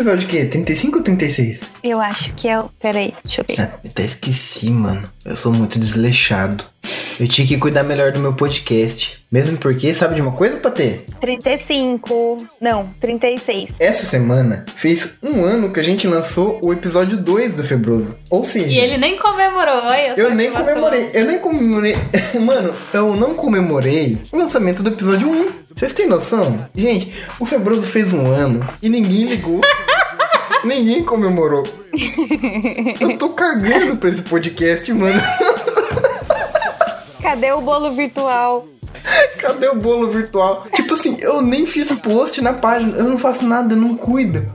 episódio o quê? 35 ou 36? Eu acho que é o. Peraí, deixa eu ver. Ah, até esqueci, mano. Eu sou muito desleixado. Eu tinha que cuidar melhor do meu podcast. Mesmo porque, sabe de uma coisa, Patê? 35. Não, 36. Essa semana fez um ano que a gente lançou o episódio 2 do Febroso. Ou seja. E ele nem comemorou, olha só Eu nem comemorei, eu nem comemorei. Mano, eu não comemorei o lançamento do episódio 1. Vocês têm noção? Gente, o Febroso fez um ano e ninguém ligou. ninguém comemorou. Eu tô cagando pra esse podcast, mano. Cadê o bolo virtual? Cadê o bolo virtual? Tipo assim, eu nem fiz post na página, eu não faço nada, eu não cuido.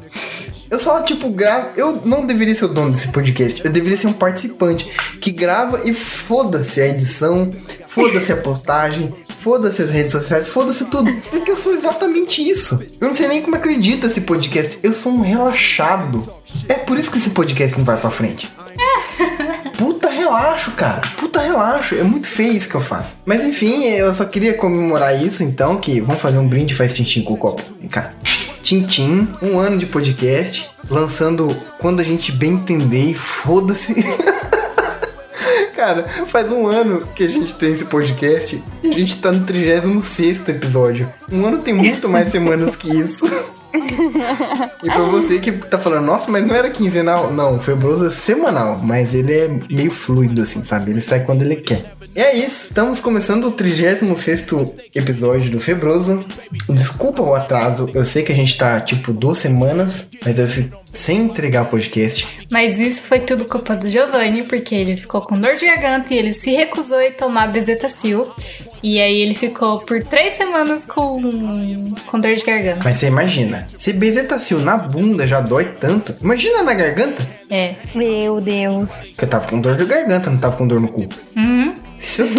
Eu só, tipo, gravo. Eu não deveria ser o dono desse podcast. Eu deveria ser um participante que grava e foda-se a edição, foda-se a postagem, foda-se as redes sociais, foda-se tudo. Porque eu sou exatamente isso. Eu não sei nem como é edito esse podcast. Eu sou um relaxado. É por isso que esse podcast não vai pra frente. Relaxo, cara. Puta relaxo. É muito feio isso que eu faço. Mas enfim, eu só queria comemorar isso, então, que vamos fazer um brinde faz tintim com o copo. Vem cá. Tintim, um ano de podcast, lançando quando a gente bem entender e foda-se. Cara, faz um ano que a gente tem esse podcast e a gente tá no 36 episódio. Um ano tem muito mais semanas que isso. E pra você que tá falando, nossa, mas não era quinzenal. Não, o Febroso é semanal, mas ele é meio fluido, assim, sabe? Ele sai quando ele quer. E é isso, estamos começando o 36 episódio do Febroso. Desculpa o atraso, eu sei que a gente tá tipo duas semanas, mas eu fico sem entregar o podcast. Mas isso foi tudo culpa do Giovanni, porque ele ficou com dor de garganta e ele se recusou a tomar bezetacil. E aí ele ficou por três semanas com, com dor de garganta. Mas você imagina, se bezetacil na bunda já dói tanto, imagina na garganta. É. Meu Deus. Que eu tava com dor de garganta, não tava com dor no cu. Uhum.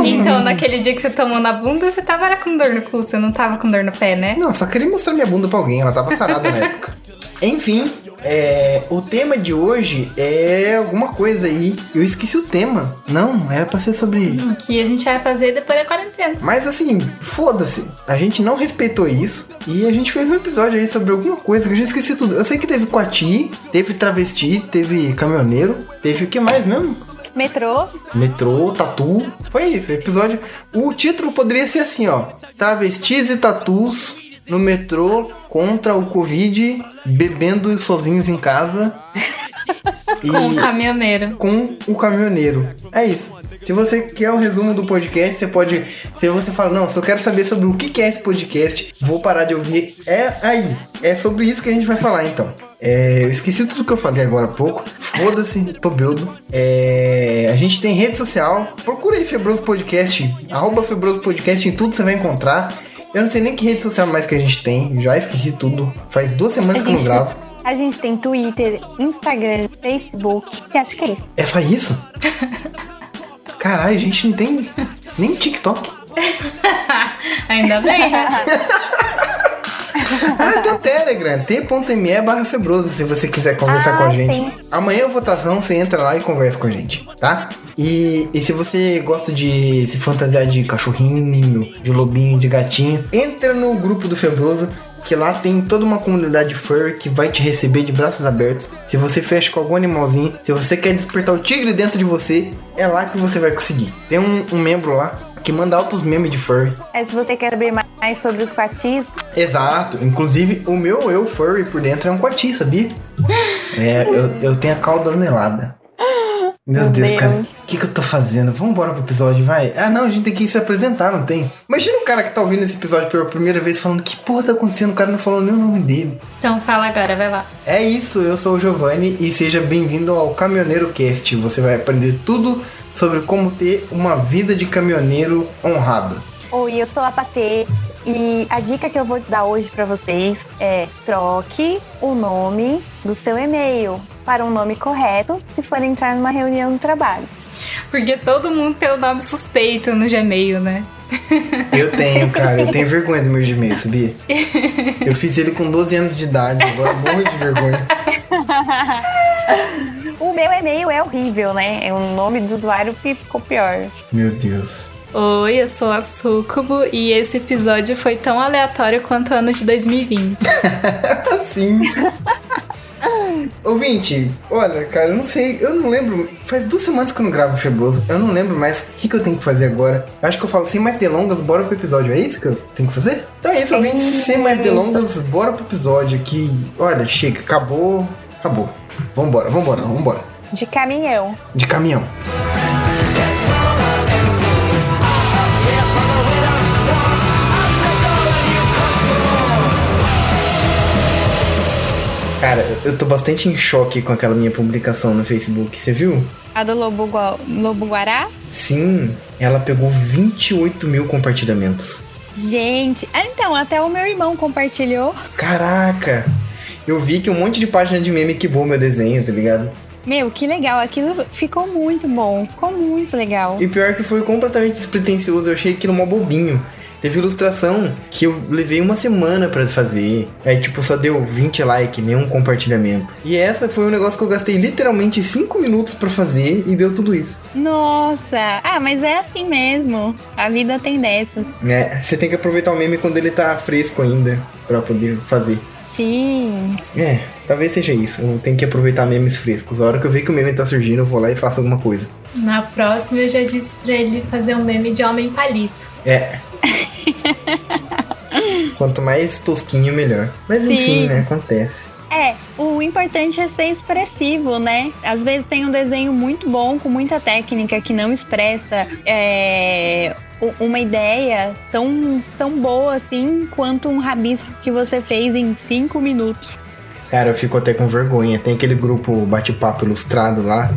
Então, naquele dia que você tomou na bunda, você tava era com dor no cu, você não tava com dor no pé, né? Não, só queria mostrar minha bunda pra alguém, ela tava sarada na época. Enfim, é, o tema de hoje é alguma coisa aí. Eu esqueci o tema. Não, era pra ser sobre. O que a gente vai fazer depois da quarentena. Mas assim, foda-se. A gente não respeitou isso. E a gente fez um episódio aí sobre alguma coisa que eu já esqueci tudo. Eu sei que teve Coati, teve travesti, teve caminhoneiro, teve o que mais mesmo? Metrô. Metrô, tatu. Foi isso, episódio. O título poderia ser assim, ó. Travestis e tatus no metrô contra o Covid, bebendo sozinhos em casa. Com o caminhoneiro. com o caminhoneiro. É isso. Se você quer o resumo do podcast, você pode. Se você fala, não, eu quero saber sobre o que que é esse podcast, vou parar de ouvir. É aí. É sobre isso que a gente vai falar então. É, eu esqueci tudo que eu falei agora há pouco. Foda-se, tô beudo. É, a gente tem rede social. Procura aí Febroso Podcast. Arroba Febroso Podcast em tudo você vai encontrar. Eu não sei nem que rede social mais que a gente tem. Já esqueci tudo. Faz duas semanas que eu não gravo. A gente tem Twitter, Instagram, Facebook. E acho que é isso. É só isso? Caralho, a gente não tem nem TikTok. Ainda bem, né? Ah, tem o Telegram, t.me barra febroso, se você quiser conversar Ah, com a gente. sim. Amanhã a votação, você entra lá e conversa com a gente, tá? E, e se você gosta de se fantasiar de cachorrinho, de lobinho, de gatinho, entra no grupo do Febroso, que lá tem toda uma comunidade furry que vai te receber de braços abertos. Se você fecha com algum animalzinho, se você quer despertar o tigre dentro de você, é lá que você vai conseguir. Tem um, um membro lá que manda altos memes de furry. É, se você quer saber mais sobre os quatis, Exato. Inclusive, o meu eu furry por dentro é um coati, sabia? É, eu, eu tenho a cauda anelada. Meu, Meu Deus, Deus. cara. O que, que eu tô fazendo? Vamos embora pro episódio, vai. Ah, não, a gente tem que se apresentar, não tem? Imagina o cara que tá ouvindo esse episódio pela primeira vez falando que porra tá acontecendo, o cara não falou nem o nome dele. Então fala agora, vai lá. É isso, eu sou o Giovanni e seja bem-vindo ao Caminhoneiro Cast. Você vai aprender tudo sobre como ter uma vida de caminhoneiro honrado. Oi, eu sou a Patê e a dica que eu vou dar hoje pra vocês é troque o nome do seu e-mail para um nome correto se for entrar numa reunião no trabalho. Porque todo mundo tem o nome suspeito no Gmail, né? Eu tenho, cara. Eu tenho vergonha do meu Gmail, sabia? Eu fiz ele com 12 anos de idade, agora eu morro de vergonha. O meu e-mail é horrível, né? É o nome do usuário que ficou pior. Meu Deus. Oi, eu sou a Sucubo e esse episódio foi tão aleatório quanto o ano de 2020. Assim. Ouvinte, olha, cara, eu não sei, eu não lembro. Faz duas semanas que eu não gravo Febroso. Eu não lembro mais o que, que eu tenho que fazer agora. Eu acho que eu falo sem mais delongas, bora pro episódio. É isso que eu tenho que fazer? Então é isso, ouvinte. Sem mais delongas, bora pro episódio que, olha, chega, acabou, acabou. Vambora, vambora, vambora. De caminhão. De caminhão. Cara, eu tô bastante em choque com aquela minha publicação no Facebook, você viu? A do Lobo, Lobo Guará? Sim, ela pegou 28 mil compartilhamentos. Gente, ah, então, até o meu irmão compartilhou. Caraca! Eu vi que um monte de página de meme quebrou meu desenho, tá ligado? Meu, que legal. Aquilo ficou muito bom. Ficou muito legal. E pior que foi completamente despretensioso, eu achei aquilo mó bobinho. Teve ilustração que eu levei uma semana pra fazer. Aí, tipo, só deu 20 likes, nenhum compartilhamento. E essa foi um negócio que eu gastei literalmente 5 minutos pra fazer e deu tudo isso. Nossa! Ah, mas é assim mesmo. A vida tem dessas. É, você tem que aproveitar o meme quando ele tá fresco ainda pra poder fazer. Sim. É, talvez seja isso. Eu tenho que aproveitar memes frescos. A hora que eu ver que o meme tá surgindo, eu vou lá e faço alguma coisa. Na próxima eu já disse pra ele fazer um meme de homem palito. É. Quanto mais tosquinho, melhor. Mas Sim. enfim, né? Acontece. É, o importante é ser expressivo, né? Às vezes tem um desenho muito bom, com muita técnica, que não expressa é, uma ideia tão, tão boa assim quanto um rabisco que você fez em cinco minutos. Cara, eu fico até com vergonha. Tem aquele grupo bate-papo ilustrado lá.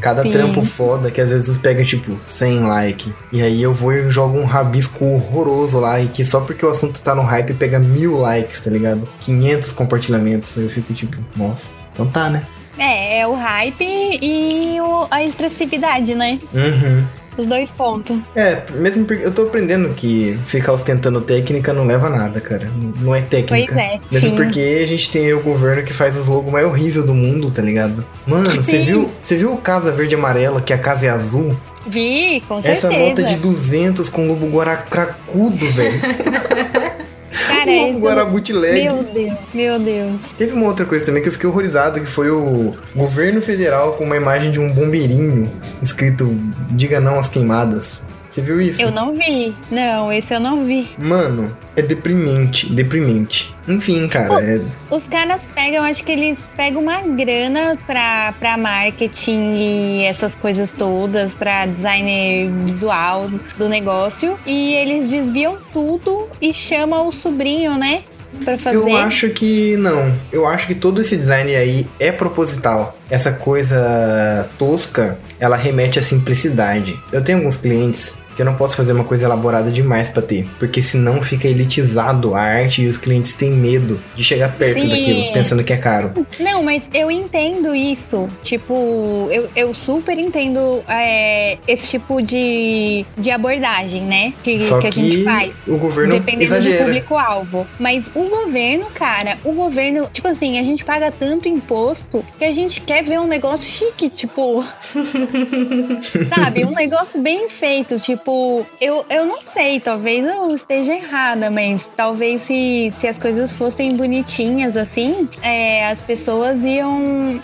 Cada Sim. trampo foda que às vezes pega tipo 100 like. E aí eu vou e jogo um rabisco horroroso lá. E que só porque o assunto tá no hype pega mil likes, tá ligado? 500 compartilhamentos. Eu fico tipo, nossa. Então tá, né? É, é o hype e o- a expressividade, né? Uhum. Os dois pontos. É, mesmo porque eu tô aprendendo que ficar ostentando técnica não leva a nada, cara. Não é técnica. Pois é, Mesmo sim. porque a gente tem o governo que faz os logos mais horríveis do mundo, tá ligado? Mano, você viu, você viu o Casa Verde e Amarela, que a casa é azul? Vi, com Essa certeza. nota de 200 com lobo guará cracudo, velho. Cara, lobo isso- guará bootleg. Meu Deus, meu Deus. Teve uma outra coisa também que eu fiquei horrorizado, que foi o governo federal com uma imagem de um bombeirinho escrito Diga não às queimadas. Você viu isso? Eu não vi. Não, esse eu não vi. Mano, é deprimente, deprimente. Enfim, cara, é... Os caras pegam, acho que eles pegam uma grana pra, pra marketing e essas coisas todas, pra design visual do negócio, e eles desviam tudo e chamam o sobrinho, né? Pra fazer. eu acho que não. Eu acho que todo esse design aí é proposital. Essa coisa tosca, ela remete à simplicidade. Eu tenho alguns clientes que eu não posso fazer uma coisa elaborada demais pra ter, porque senão fica elitizado a arte e os clientes têm medo de chegar perto Sim. daquilo, pensando que é caro. Não, mas eu entendo isso. Tipo, eu, eu super entendo é, esse tipo de, de abordagem, né? Que, que a gente faz. o governo Dependendo do exagera. público-alvo. Mas o governo, cara, o governo, tipo assim, a gente paga tanto imposto que a gente quer ver um negócio chique, tipo. sabe? Um negócio bem feito. Tipo, eu, eu não sei, talvez eu esteja errada, mas talvez se, se as coisas fossem bonitinhas assim, é, as pessoas iam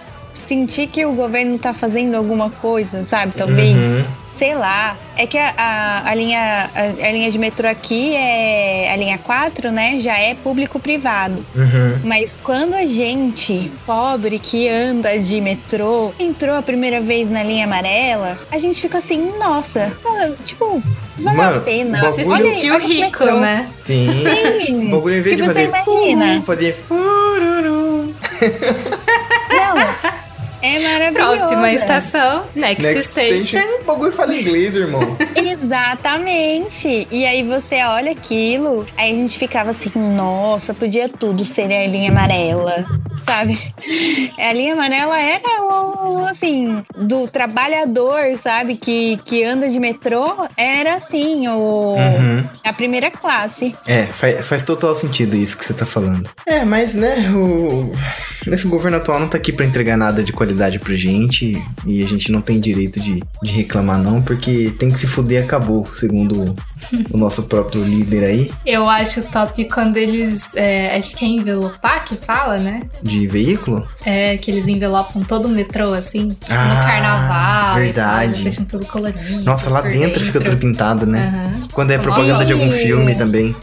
sentir que o governo tá fazendo alguma coisa, sabe? Talvez. Uhum. Sei lá. É que a, a, a linha, a, a linha de metrô aqui é. A linha 4, né? Já é público-privado. Uhum. Mas quando a gente, pobre, que anda de metrô, entrou a primeira vez na linha amarela, a gente fica assim, nossa, tipo, vale Mano, a pena. bagulho- Olha- Sentiu olha rico, metrô. né? Sim. Sim. O bagulho em vez tipo, de fazer. você imagina. Fazer. Não. É maravilhoso. Próxima estação, next, Next station. station. O bagulho fala inglês, irmão. Exatamente. E aí você olha aquilo, aí a gente ficava assim, nossa, podia tudo ser a linha amarela, sabe? A linha amarela era o, assim, do trabalhador, sabe? Que, que anda de metrô, era assim, o, Uhum. a primeira classe. É, faz, faz total sentido isso que você tá falando. É, mas né, o. esse governo atual não tá aqui pra entregar nada de qualidade pra gente e a gente não tem direito de, de reclamar não, porque tem que se fuder acabou, segundo o nosso próprio líder aí Eu acho top quando eles. é, acho que é envelopar que fala, né? de veículo. É, que eles envelopam todo o metrô, assim, tipo Ah, no carnaval. e verdade. tal, deixam tudo colorinho. Nossa, lá por dentro fica tudo pintado, né? Aham. Quando é propaganda de algum filme também.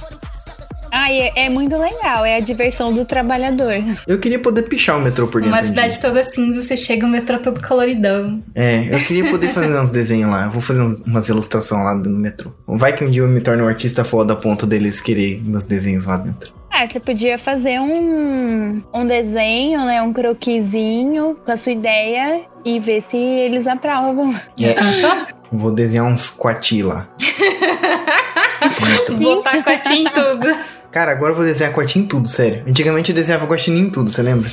Ah, e é, é muito legal, é a diversão do trabalhador. Eu queria poder pichar o metrô por dentro. Uma um cidade toda cinza, você chega o metrô todo coloridão. É, eu queria poder fazer uns desenhos lá. Eu vou fazer uns- umas ilustrações lá no metrô. Vai que um dia eu me torne um artista foda a ponto deles querer meus desenhos lá dentro. Ah, você podia fazer um, um desenho, né? Um croquisinho com a sua ideia e ver se eles aprovam. É, Pensou? vou desenhar uns coati lá. Botar cotinho em tudo. Cara, agora eu vou desenhar coati em tudo, sério. Antigamente eu desenhava guaxinim em tudo, você lembra?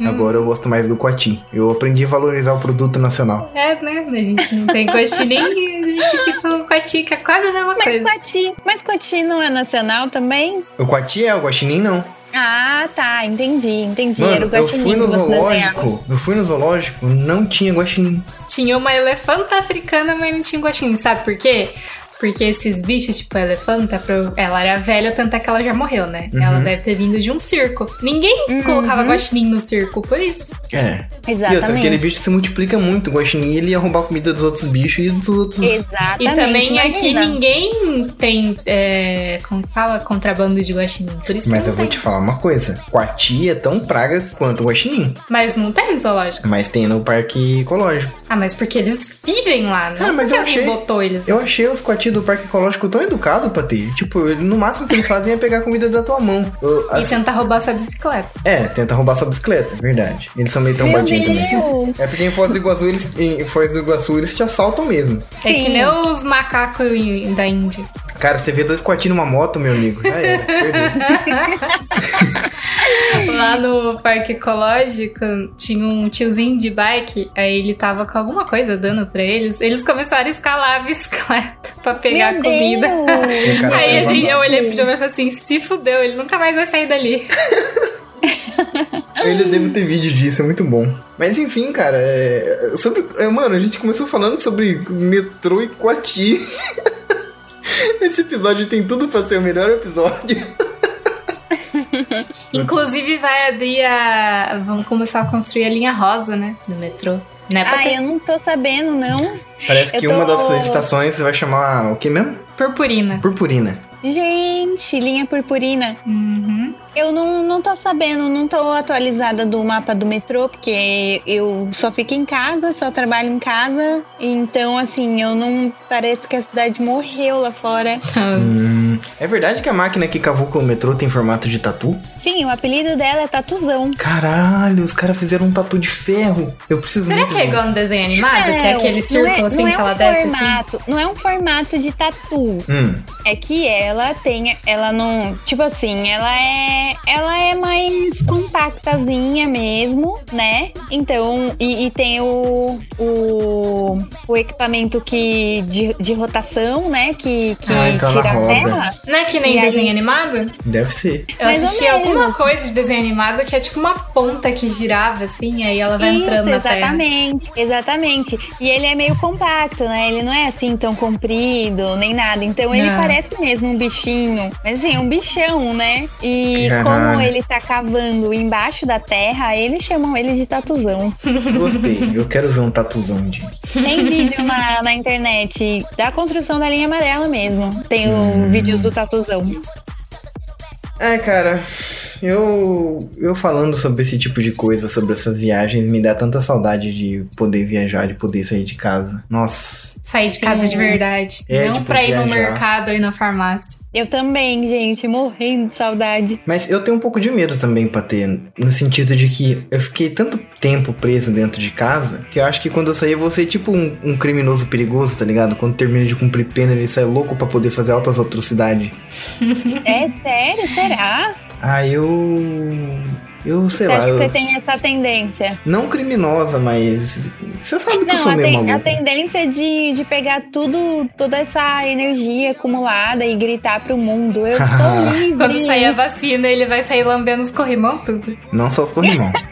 Hum. Agora eu gosto mais do coati. Eu aprendi a valorizar o produto nacional. É, né? A gente não tem cotinho a gente fica com cotinho, que é quase a mesma Mas coisa. Coati, mas Coati não é nacional também? O coati é, o guaxinim não. Ah, tá, entendi, entendi. Era Mano, o eu fui no zoológico, eu fui no zoológico, não tinha guaxinim. Tinha uma elefanta africana, mas não tinha guaxinim. Sabe por quê? Porque esses bichos, tipo a elefanta, ela era velha, tanto é que ela já morreu, né? Uhum. Ela deve ter vindo de um circo. Ninguém Uhum. colocava guaxinim no circo, por isso. É. E outra, Exatamente. aquele bicho se multiplica muito. O guaxinim, ele ia roubar a comida dos outros bichos e dos outros... Exatamente. E também aqui imagina. ninguém tem, é, como fala, contrabando de guaxinim. Por isso Mas que eu não vou tem. te falar uma coisa. Coati é tão praga quanto o guaxinim. Mas não tem no zoológico. Mas tem no parque ecológico. Ah, mas porque eles vivem lá, não Cara, mas eu achei- botou eles. Eu achei os coati do parque ecológico tão educados pra ter. Tipo, no máximo que eles fazem é pegar a comida da tua mão. Eu- E as- tentar roubar sua bicicleta. É, tenta roubar sua bicicleta, verdade. Eles são meio trombadinhos também. É porque em Foz do Iguaçu, eles, em Foz do Iguaçu, eles te assaltam mesmo. É que Sim. nem os macacos da Índia. Cara, você vê dois coati numa moto, meu amigo. Já era, perdeu. Lá no parque ecológico tinha um tiozinho de bike, aí ele tava com alguma coisa dando pra eles. Eles começaram a escalar a bicicleta pra pegar Meu a comida. Deus. Aí a foi gente, eu olhei pro Giovanni e falei assim: se fudeu, ele nunca mais vai sair dali. Eu devo ter vídeo disso, é muito bom. Mas enfim, cara, é... sobre. é, mano, a gente começou falando sobre metrô e Coati. Esse episódio tem tudo pra ser o melhor episódio. Inclusive vai abrir a. Vamos começar a construir a linha rosa, né? Do metrô. Né, pra Ah, ter eu não tô sabendo, não. Parece Eu que tô- uma das estações vai chamar o que mesmo? purpurina. Purpurina. Gente, linha purpurina. Uhum. Eu não, não tô sabendo, não tô atualizada do mapa do metrô, porque eu só fico em casa, só trabalho em casa. Então, assim, eu não. Parece que a cidade morreu lá fora. Hum, é verdade que a máquina que cavuca o metrô tem formato de tatu? Sim, o apelido dela é Tatuzão. Caralho, os caras fizeram um tatu de ferro. Eu preciso Será muito que é igual no desenho animado? que é aquele não círculo é- assim não é que ela um desce assim? formato, Não é um formato de tatu. Hum, É que ela tem. Ela não. Tipo assim, ela é. Ela é mais compactazinha mesmo, né? Então. E, e tem o. O, o equipamento que, de, de rotação, né? Que, que Ah, então tira a terra. Não é que nem E aí- desenho animado? deve ser. Eu Mais assisti alguma coisa de desenho animado que é tipo uma ponta que girava assim, aí ela vai Isso, entrando na terra. exatamente, exatamente. E ele é meio compacto, né? Ele não é assim tão comprido, nem nada. Então ele Não. parece mesmo um bichinho. Mas assim, é um bichão, né? E Caralho. como ele tá cavando embaixo da terra, eles chamam ele de tatuzão. Gostei. Eu quero ver um tatuzão de. Tem vídeo na, na internet da construção da linha amarela mesmo. Tem Hum. vídeo do tatuzão. É, cara, eu eu falando sobre esse tipo de coisa, sobre essas viagens, me dá tanta saudade de poder viajar, de poder sair de casa. Nossa. Sair de casa de verdade. É, não tipo, pra ir no viajar. mercado ou ir na farmácia. Eu também, gente, morrendo de saudade. Mas eu tenho um pouco de medo também, Patê, no sentido de que eu fiquei tanto tempo preso dentro de casa que eu acho que quando eu sair eu vou ser tipo um, um criminoso perigoso, tá ligado? Quando termina de cumprir pena, ele sai louco pra poder fazer altas atrocidades. É sério? Será? Ah, eu. Eu sei Você lá. acha que Eu, você tem essa tendência? não criminosa, mas. Você sabe que eu Não, sou a, meio ten- a maluco. tendência de, de pegar tudo, toda essa energia acumulada e gritar pro mundo, eu estou livre. Quando sair a vacina, ele vai sair lambendo os corrimão tudo. Não só os corrimão.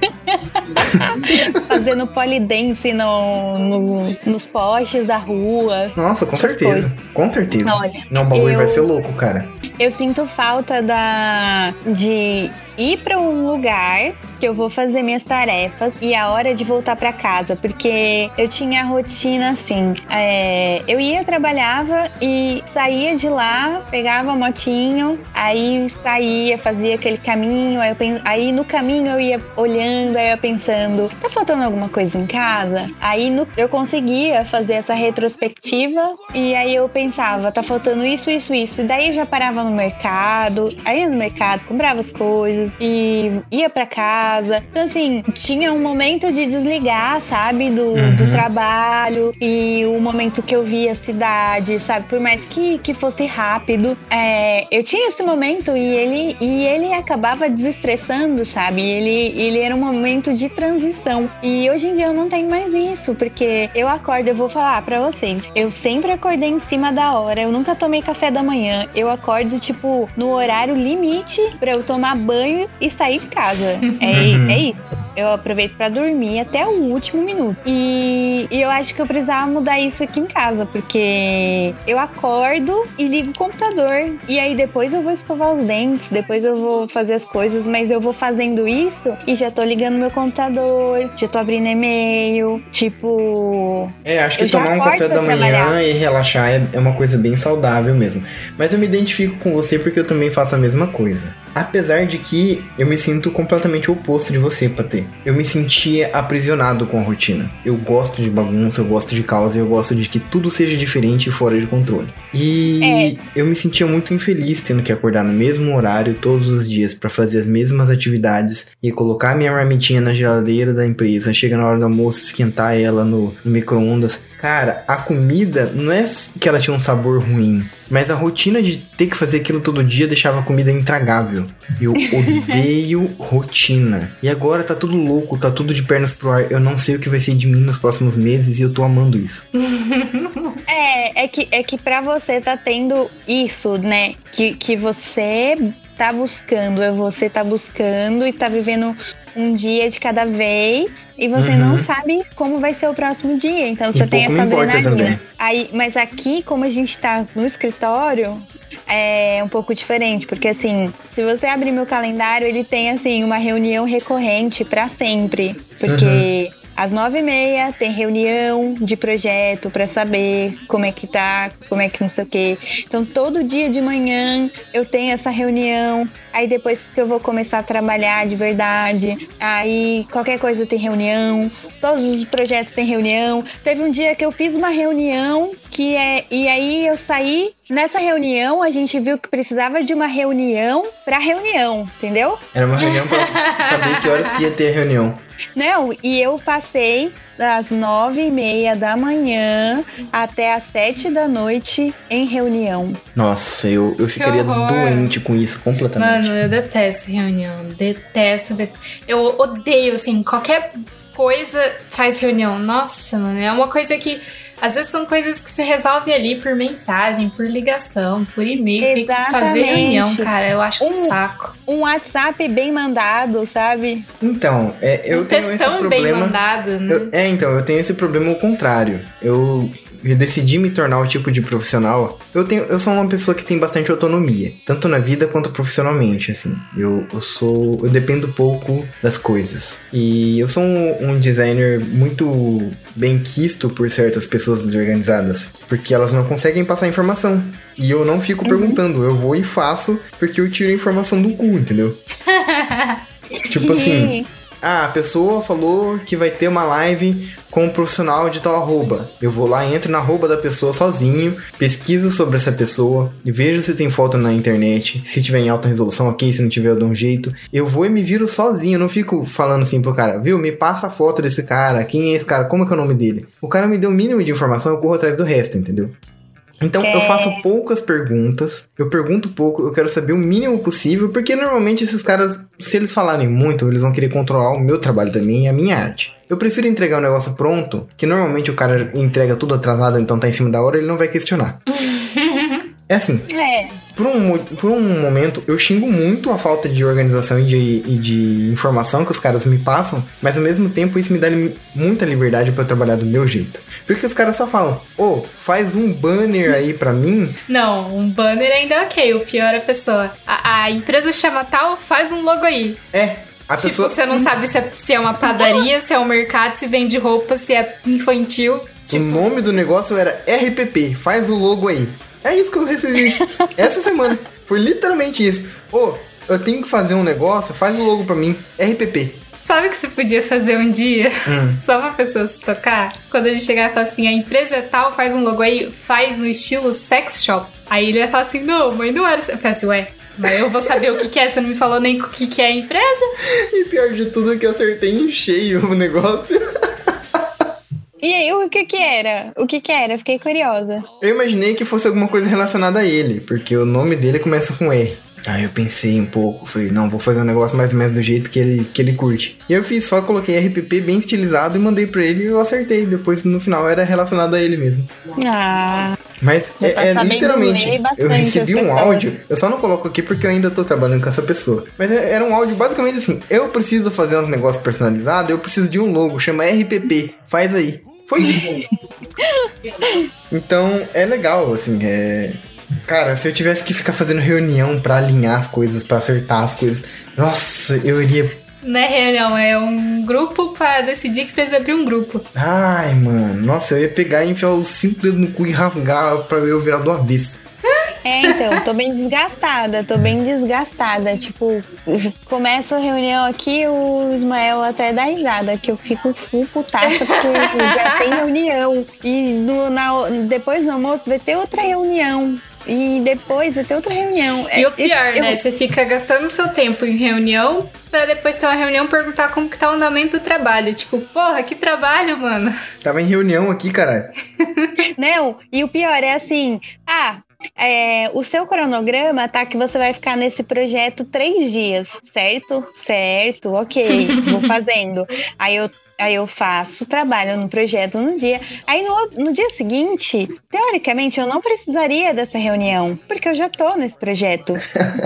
fazendo polidense no, no, nos postes da rua. Nossa, com certeza. Com certeza. Olha, Não, o bagulho eu- vai ser louco, cara. Eu sinto falta da de ir pra um lugar que eu vou fazer minhas tarefas e a hora de voltar pra casa, porque eu tinha a rotina assim, é, eu ia trabalhava e saía de lá, pegava a motinho, aí saía, fazia aquele caminho, aí, eu aí no caminho eu ia olhando, aí eu pensando, tá faltando alguma coisa em casa? Aí no- eu conseguia fazer essa retrospectiva e aí eu pensava, tá faltando isso, isso, isso. E daí eu já parava no mercado, aí no mercado, comprava as coisas e ia pra casa. Então, assim, tinha um momento de desligar, sabe, do, Uhum. do trabalho e o momento que eu via a cidade, sabe, por mais que, que fosse rápido, é, eu tinha esse momento e ele, e ele acabava desestressando, sabe? Ele, ele era um momento de transição. E hoje em dia eu não tenho mais isso, porque eu acordo, eu vou falar pra vocês, eu sempre acordei em cima da hora, eu nunca tomei café da manhã, eu acordo, tipo, no horário limite pra eu tomar banho e sair de casa. É, Uhum. é isso. Eu aproveito pra dormir até o último minuto. E, e eu acho que eu precisava mudar isso aqui em casa, porque eu acordo e ligo o computador. E aí depois eu vou escovar os dentes, depois eu vou fazer as coisas, mas eu vou fazendo isso e já tô ligando meu computador, já tô abrindo e-mail, tipo. É, acho que tomar um café da manhã trabalhar. e relaxar é, é uma coisa bem saudável mesmo. Mas eu me identifico com você porque eu também faço a mesma coisa. Apesar de que eu me sinto completamente oposto de você, Patê. Eu me sentia aprisionado com a rotina. Eu gosto de bagunça, eu gosto de caos e eu gosto de que tudo seja diferente e fora de controle. E eu me sentia muito infeliz tendo que acordar no mesmo horário todos os dias pra fazer as mesmas atividades e colocar minha marmitinha na geladeira da empresa, chega na hora do almoço, esquentar ela no, no micro-ondas. Cara, a comida não é que ela tinha um sabor ruim, mas a rotina de ter que fazer aquilo todo dia deixava a comida intragável. Eu odeio rotina. E agora tá tudo louco, tá tudo de pernas pro ar. Eu não sei o que vai ser de mim nos próximos meses e eu tô amando isso. É, é que, é que pra você tá tendo isso, né? Que, que você tá buscando, é você tá buscando e tá vivendo um dia de cada vez e você Uhum. não sabe como vai ser o próximo dia. Então E você tem essa adrenalina. Aí, mas aqui, como a gente tá no escritório, é um pouco diferente, porque assim, se você abrir meu calendário, ele tem assim uma reunião recorrente pra sempre, porque às nove e meia tem reunião de projeto pra saber como é que tá, como é que não sei o quê. Então todo dia de manhã eu tenho essa reunião. Aí depois que eu vou começar a trabalhar de verdade, aí qualquer coisa tem reunião, todos os projetos têm reunião. Teve um dia que eu fiz uma reunião que é e aí eu saí nessa reunião a gente viu que precisava de uma reunião pra reunião, entendeu? Era uma reunião pra saber que horas que ia ter a reunião. Não, e eu passei das nove e meia da manhã até as sete da noite em reunião. Nossa, eu, eu ficaria doente com isso completamente. Mano, eu detesto reunião. Detesto, detesto. Eu odeio, assim, qualquer coisa faz reunião. Nossa, mano, é uma coisa que. Às vezes são coisas que se resolve ali por mensagem, por ligação, por e-mail. Tem que fazer reunião, cara. Eu acho um Um- saco. Um WhatsApp bem mandado, sabe? Então, é, eu um tenho esse textão bem problema. mandado, né? Eu- é, então, eu tenho esse problema ao contrário. Eu decidi me tornar o tipo de profissional. Eu tenho, eu sou uma pessoa que tem bastante autonomia, tanto na vida quanto profissionalmente, assim. Eu, eu sou, eu dependo pouco das coisas. E eu sou um, um designer muito bem quisto por certas pessoas desorganizadas, porque elas não conseguem passar informação. E eu não fico perguntando, eu vou e faço porque eu tiro a informação do cu, entendeu? tipo assim, ah, a pessoa falou que vai ter uma live com um profissional de tal arroba. Eu vou lá, entro na arroba da pessoa sozinho, pesquiso sobre essa pessoa, vejo se tem foto na internet. Se tiver em alta resolução, ok. Se não tiver, eu dou um jeito. Eu vou e me viro sozinho. Não fico falando assim pro cara, viu? Me passa a foto desse cara. Quem é esse cara? Como é que é o nome dele? O cara me deu o mínimo de informação, eu corro atrás do resto, entendeu? Então eu faço poucas perguntas, eu pergunto pouco, eu quero saber o mínimo possível, porque normalmente esses caras, se eles falarem muito, eles vão querer controlar o meu trabalho também e a minha arte. Eu prefiro entregar um negócio pronto, que normalmente o cara entrega tudo atrasado, então tá em cima da hora, ele não vai questionar. É assim, É. por um, por um momento, eu xingo muito a falta de organização e de, e de informação que os caras me passam, mas ao mesmo tempo isso me dá li- muita liberdade pra eu trabalhar do meu jeito. Porque os caras só falam, ô, faz um banner aí pra mim. Não, um banner ainda é ok, o pior é a pessoa. A, a empresa chama tal, faz um logo aí. É, a tipo, pessoa. você não sabe se é, se é uma padaria, se é um mercado, se vende roupa, se é infantil. O Tipo, nome do negócio era RPP, faz o logo aí. É isso que eu recebi essa semana. Foi literalmente isso. Ô, eu tenho que fazer um negócio, faz o logo pra mim. RPP. sabe o que você podia fazer um dia? Hum. Só pra pessoa se tocar? Quando ele chegar e falar assim, a empresa é tal, faz um logo aí, faz no estilo sex shop. Aí ele vai falar assim, não, mas não era. Eu falei assim, ué, mas eu vou saber o que, que é, você não me falou nem o que, que é a empresa? E pior de tudo é que eu acertei em cheio o negócio. E aí, o que que era? O que que era? Fiquei curiosa. Eu imaginei que fosse alguma coisa relacionada a ele, porque o nome dele começa com E. Aí eu pensei um pouco, falei, não, vou fazer um negócio mais ou menos do jeito que ele, que ele curte. E eu fiz, só coloquei RPP bem estilizado e mandei pra ele e eu acertei. Depois no final era relacionado a ele mesmo. Ah, Mas é, tá é literalmente, eu recebi um áudio, eu só não coloco aqui porque eu ainda tô trabalhando com essa pessoa. Mas é- era um áudio basicamente assim: eu preciso fazer uns negócios personalizados, eu preciso de um logo, chama RPP, faz aí. Foi isso. então é legal, assim, é. Cara, se eu tivesse que ficar fazendo reunião pra alinhar as coisas, pra acertar as coisas, nossa, eu iria. Não é reunião, é um grupo pra decidir que precisa abrir um grupo. Ai, mano, nossa, eu ia pegar e enfiar os cinco dedos no cu e rasgar pra eu virar do avesso. É, então, tô bem desgastada, tô bem desgastada. Tipo, começa a reunião aqui, o Ismael até dá risada, que eu fico full putaça, porque já tem reunião. E no, na, depois do almoço vai ter outra reunião. E depois vai ter outra reunião. E É, o pior, eu- né? Você fica gastando seu tempo em reunião pra depois ter uma reunião e perguntar como que tá o andamento do trabalho. Tipo, porra, que trabalho, mano. Tava em reunião aqui, caralho. Não, e o pior é assim, ah, é, o seu cronograma tá que você vai ficar nesse projeto três dias, certo? Certo, ok, vou fazendo. Aí eu, aí eu faço, trabalho no projeto no dia. Aí no, no dia seguinte, teoricamente, eu não precisaria dessa reunião, porque eu já tô nesse projeto.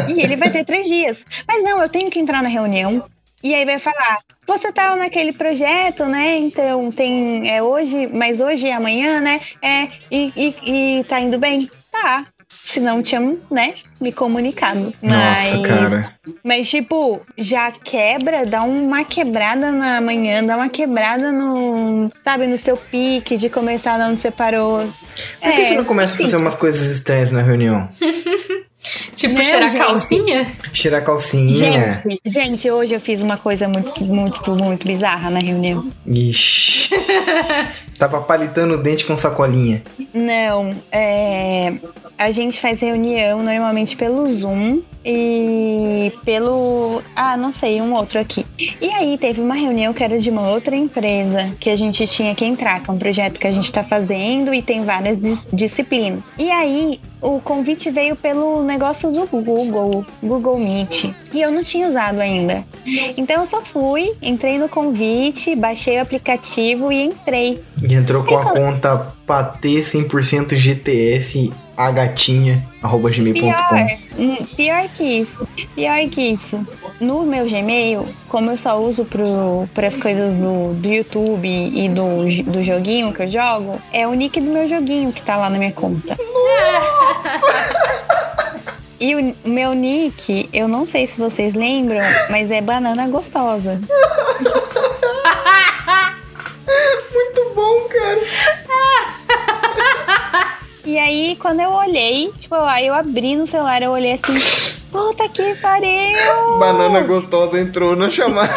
e ele vai ter três dias. Mas não, eu tenho que entrar na reunião. E aí vai falar, você tá naquele projeto, né? Então tem é hoje, mas hoje e amanhã, né? É, e, e, e tá indo bem? Tá. Se não tinha, né, me comunicado. Nossa, mas, cara. Mas, tipo, já quebra, dá uma quebrada na manhã, dá uma quebrada no, sabe, no seu pique de começar onde você parou. Por que É, você não começa a assim, fazer umas coisas estranhas na reunião? Tipo, Não, cheirar gente. calcinha? Cheirar calcinha. Gente, gente, hoje eu fiz uma coisa muito, muito, muito bizarra na reunião. Ixi. Tava palitando o dente com sacolinha. Não, é, a gente faz reunião normalmente pelo Zoom e pelo. Ah, não sei, um outro aqui. E aí teve uma reunião que era de uma outra empresa que a gente tinha que entrar, que é um projeto que a gente tá fazendo e tem várias dis- disciplinas. E aí o convite veio pelo negócio do Google, Google Meet. E eu não tinha usado ainda. Então eu só fui, entrei no convite, baixei o aplicativo e entrei. E entrou com a conta patê 100% GTS a gatinha arroba Pior, gmail.com. hum, pior que isso. Pior que isso. No meu Gmail, como eu só uso para as coisas do, do YouTube e do, do joguinho que eu jogo, é o nick do meu joguinho que tá lá na minha conta. E o meu nick, eu não sei se vocês lembram, mas é banana gostosa. Muito bom, cara. E aí, quando eu olhei, tipo, aí eu abri no celular, eu olhei assim, puta que pariu! Banana gostosa entrou na chamada.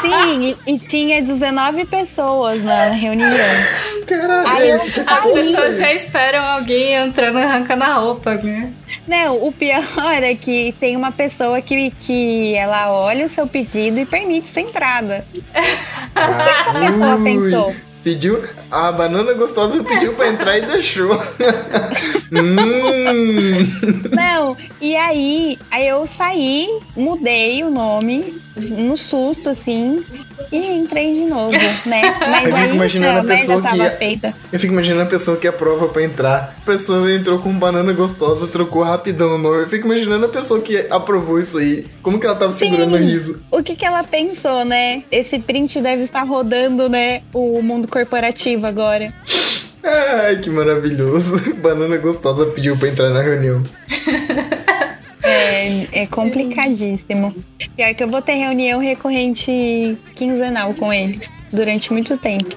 Sim, e, e tinha 19 pessoas na reunião. Caralho. Aí As pessoas já esperam alguém entrando e arrancando a roupa, né? Não, o pior é que tem uma pessoa que, que ela olha o seu pedido e permite sua entrada. A pessoa Ui. pensou. Pediu, a banana gostosa pediu pra entrar e deixou. hum. Não, e aí, aí eu saí, mudei o nome, no susto, assim, e entrei de novo, né? Mas Eu fico imaginando a pessoa que ia- feita. Eu fico imaginando a pessoa que aprova pra entrar. A pessoa entrou com banana gostosa, trocou rapidão o nome. Eu fico imaginando a pessoa que aprovou isso aí. Como que ela tava Sim. segurando o riso? O que que ela pensou, né? Esse print deve estar rodando, né? O mundo corporativo agora. Ai, que maravilhoso. Banana gostosa pediu pra entrar na reunião. É, é complicadíssimo. Pior que eu vou ter reunião recorrente quinzenal com eles durante muito tempo.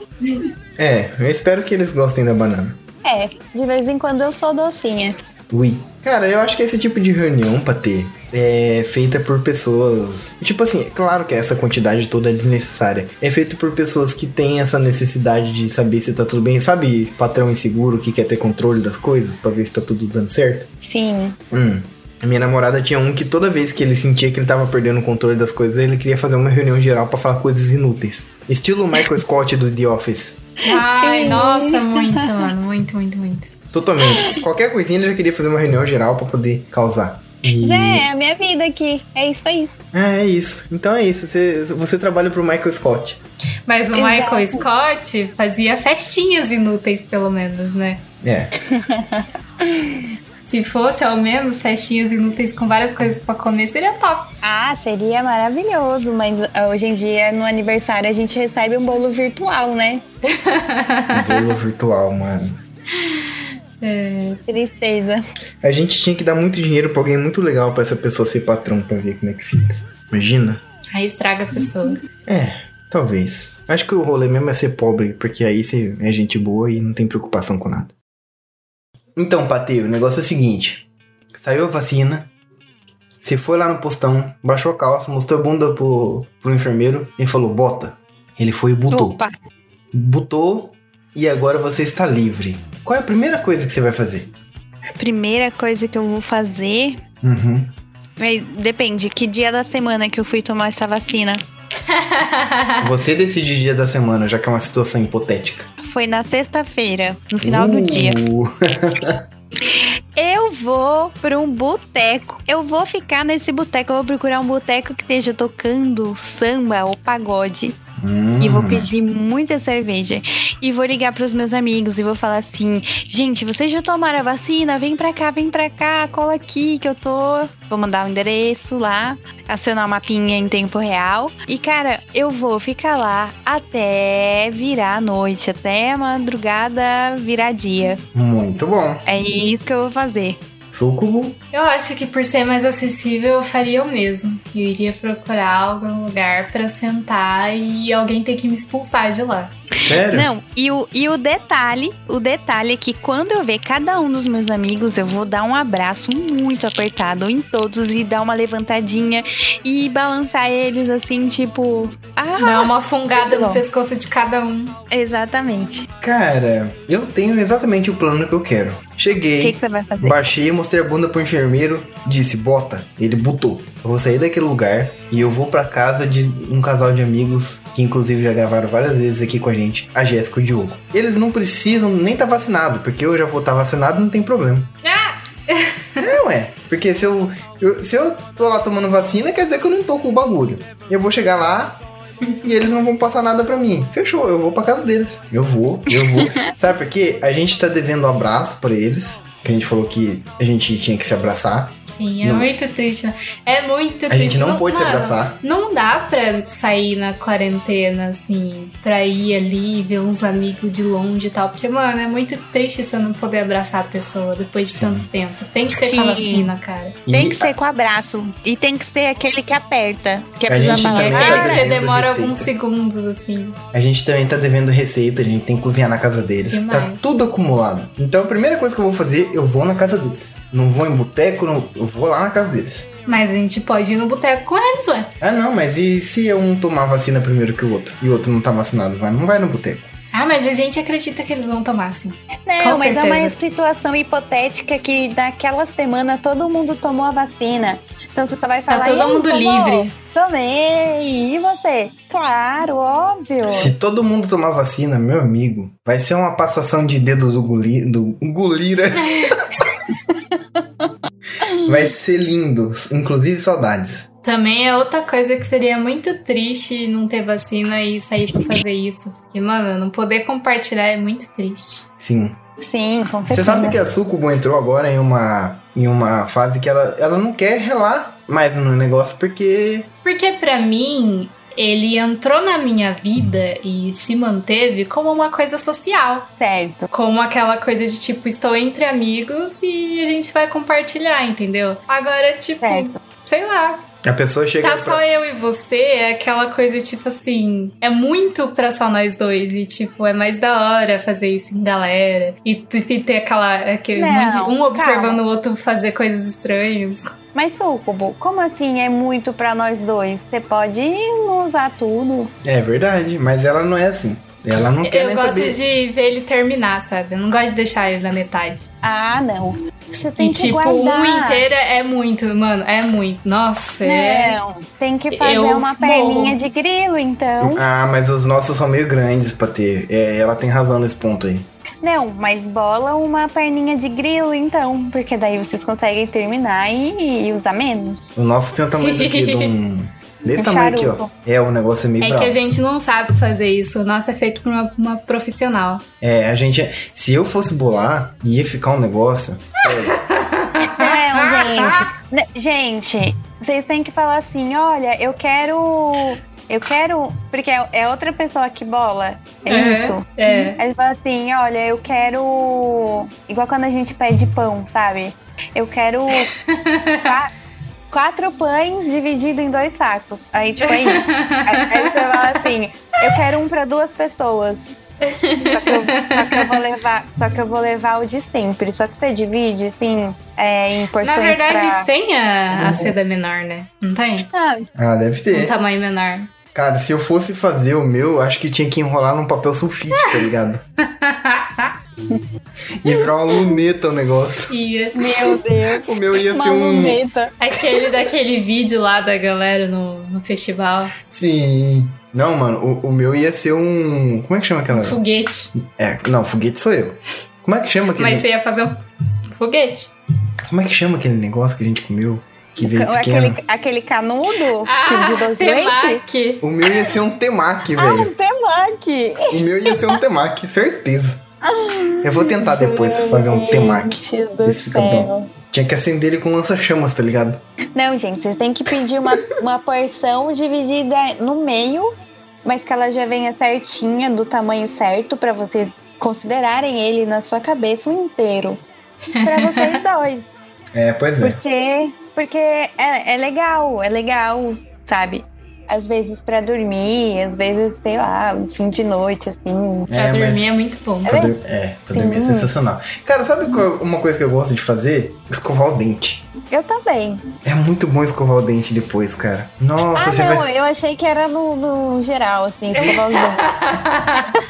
É, eu espero que eles gostem da banana. É, de vez em quando eu sou docinha. Ui. Cara, eu acho que esse tipo de reunião pra ter é feita por pessoas. Tipo assim, claro que essa quantidade toda é desnecessária. É feito por pessoas que têm essa necessidade de saber se tá tudo bem. Sabe, patrão inseguro que quer ter controle das coisas pra ver se tá tudo dando certo? Sim. Hum. A minha namorada tinha um que toda vez que ele sentia que ele tava perdendo o controle das coisas, ele queria fazer uma reunião geral pra falar coisas inúteis. Estilo Michael Scott do The Office. Ai, nossa, muito, mano. Muito, muito, muito. Totalmente. Qualquer coisinha ele já queria fazer uma reunião geral pra poder causar. E... É, é a minha vida aqui. É isso aí. É, é isso. Então é isso. Você, você trabalha pro Michael Scott. Mas o Exato. Michael Scott fazia festinhas inúteis, pelo menos, né? É. Se fosse ao menos festinhas inúteis com várias coisas pra comer, seria top. Ah, seria maravilhoso, mas ah, hoje em dia, no aniversário, a gente recebe um bolo virtual, né? Bolo virtual, mano. É, Tristeza. A gente tinha que dar muito dinheiro pra alguém muito legal pra essa pessoa ser patrão pra ver como é que fica. Imagina? aí estraga a pessoa. É, talvez. Acho que o rolê mesmo é ser pobre, porque aí você é gente boa e não tem preocupação com nada. Então, Patê, o negócio é o seguinte. Saiu a vacina, você foi lá no postão, baixou a calça, mostrou a bunda pro, pro enfermeiro e falou, bota. Ele foi e botou. Opa. Botou e agora você está livre. Qual é a primeira coisa que você vai fazer? A primeira coisa que eu vou fazer. Uhum. Mas depende, que dia da semana que eu fui tomar essa vacina? Você decide dia da semana, já que é uma situação hipotética. Foi na sexta-feira, no final do Uh, dia. Eu vou pra um boteco. Eu vou ficar nesse boteco. Eu vou procurar um boteco que esteja tocando samba ou pagode. Hum. E vou pedir muita cerveja. E vou ligar pros meus amigos e vou falar assim: gente, vocês já tomaram a vacina? Vem pra cá, vem pra cá, cola aqui que eu tô. Vou mandar o endereço lá, acionar o mapinha em tempo real. E cara, eu vou ficar lá até virar a noite, até a madrugada virar dia. Muito bom. É isso que eu vou fazer. Sucubo. Eu acho que por ser mais acessível, eu faria o mesmo. Eu iria procurar algum lugar pra sentar e alguém ter que me expulsar de lá. Sério? Não, e o, e o detalhe, o detalhe é que quando eu ver cada um dos meus amigos, eu vou dar um abraço muito apertado em todos e dar uma levantadinha e balançar eles assim, tipo. Ah, Dar uma fungada no pescoço de cada um. exatamente. Cara, eu tenho exatamente o plano que eu quero. Cheguei, que, que você vai fazer? baixei, mostrei a bunda pro enfermeiro, disse, bota. Ele botou. Eu vou sair daquele lugar e eu vou pra casa de um casal de amigos que inclusive já gravaram várias vezes aqui com a gente, a Jéssica e o Diogo. Eles não precisam nem estar tá vacinado, porque eu já vou estar vacinado, não tem problema. Ah! É, ué. Porque se eu, eu- se eu tô lá tomando vacina, quer dizer que eu não tô com o bagulho. Eu vou chegar lá e eles não vão passar nada pra mim. Fechou, eu vou pra casa deles. Eu vou, eu vou. Sabe por quê? A gente tá devendo um abraço pra eles. Que a gente falou que a gente tinha que se abraçar. Sim, é Não. muito triste. É muito A triste. gente não pôde se mano, abraçar. Não dá pra sair na quarentena, assim, pra ir ali ver uns amigos de longe e tal. Porque, mano, é muito triste você não poder abraçar a pessoa depois de tanto tempo. Tem que ser com a Sim. vacina, cara. Tem E que ser com abraço. E tem que ser aquele que aperta. Que é A gente precisa também É tá aquele que você demora receita. alguns segundos, assim. a gente também tá devendo receita, a gente tem que cozinhar na casa deles. Demais. Tá tudo acumulado. Então a primeira coisa que eu vou fazer, eu vou na casa deles. Não vou em boteco, não, eu vou lá na casa deles. Mas a gente pode ir no boteco com eles, ué. Ah, não, mas e se um tomar vacina primeiro que o outro? E o outro não tá vacinado? Vai, não vai no boteco. Ah, mas a gente acredita que eles vão tomar, sim. Não, Com mas é uma certeza. situação hipotética que naquela semana todo mundo tomou a vacina. Então você só vai Tá falar. todo "E aí, mundo tomou?" livre. Tomei. E você? Claro, óbvio. Se todo mundo tomar vacina, meu amigo, vai ser uma passação de dedo do, guli, do Gulira. Vai ser lindo. Inclusive saudades. Também é outra coisa que seria muito triste não ter vacina e sair pra fazer isso. Porque, mano, não poder compartilhar é muito triste. Sim. Sim, com certeza. Você sabe que a Sucubo entrou agora em uma, em uma fase que ela, ela não quer relar mais no negócio porque. Porque pra mim, ele entrou na minha vida e se manteve como uma coisa social. Certo. Como aquela coisa de tipo, estou entre amigos e a gente vai compartilhar, entendeu? Agora, tipo, Certo. Sei lá. A pessoa chega. Tá pra- só eu e você, é aquela coisa tipo assim. É muito pra só nós dois. E tipo, é mais da hora fazer isso em galera. E ter aquela. Aquele Não, monte um observando o outro fazer coisas estranhas. Mas, Sucubo, como assim é muito pra nós dois? Você pode usar tudo. É verdade, mas ela não é assim. Ela não quer eu nem gosto saber. de ver ele terminar, sabe? Eu não gosto de deixar ele na metade. Ah, não. Você tem E que tipo, guardar. um inteiro é muito, mano, é muito. Nossa, é. Não, tem que fazer Eu uma perninha de grilo, então. Ah, mas os nossos são meio grandes pra ter. É, ela tem razão nesse ponto aí. Não, mas bola uma perninha de grilo, então. Porque daí vocês conseguem terminar e, e usar menos. O nosso tem o tamanho do? De um. Desse Um tamanho aqui, ó. É, o negócio é meio É bravo. que a gente não sabe fazer isso. O nosso é feito por uma, uma profissional. É, a gente. Se eu fosse bolar, ia ficar um negócio. Sério. Não, gente. Ne- Gente, vocês têm que falar assim: olha, eu quero. Eu quero. Porque é, é outra pessoa que bola. É isso. É. Aí ele fala assim, olha, eu quero. Igual quando a gente pede pão, sabe? Eu quero quatro pães dividido em dois sacos. Aí, tipo, é isso. Aí, aí você fala assim, eu quero um pra duas pessoas. Só que, eu, só que eu vou levar, só que eu vou levar o de sempre. Só que você divide, assim, é, em porções Na verdade, pra... tem a, a seda menor, né? Não tem? Ah, Ah, deve Um ter. tamanho menor. Cara, se eu fosse fazer o meu, acho que tinha que enrolar num papel sulfite, tá ligado? e virar uma luneta o negócio. E meu Deus. O meu ia Uma ser um. luneta. aquele daquele vídeo lá da galera no, no festival. Sim. Não, mano, o, o meu ia ser um. Como é que chama aquela. Um foguete. É, não, foguete sou eu. Como é que chama aquele. Mas você ia fazer um foguete? Como é que chama aquele negócio que a gente comeu? Que veio pequeno? Aquele, aquele canudo Ah, temaki. O meu ia ser um temaki, Ah, velho. um temaki. O meu ia ser um temaki, certeza. Eu vou tentar depois fazer um temaki. Esse fica bom. Tinha que acender ele com lança-chamas, tá ligado? Não, gente, vocês têm que pedir uma, uma porção dividida no meio, mas que ela já venha certinha, do tamanho certo, pra vocês considerarem ele na sua cabeça inteiro. Pra vocês dois. É, pois é. Porque, porque é, é legal, é legal, sabe? Às vezes pra dormir, às vezes, sei lá, fim de noite, assim. Pra É, mas- dormir é muito bom. Pra É, pra dormir é Sim. sensacional. Cara, sabe uma coisa que eu gosto de fazer? Escovar o dente. Eu também. É muito bom escovar o dente depois, cara. Nossa, ah, você não, vai. eu achei que era no, no geral, assim, escovar os dentes.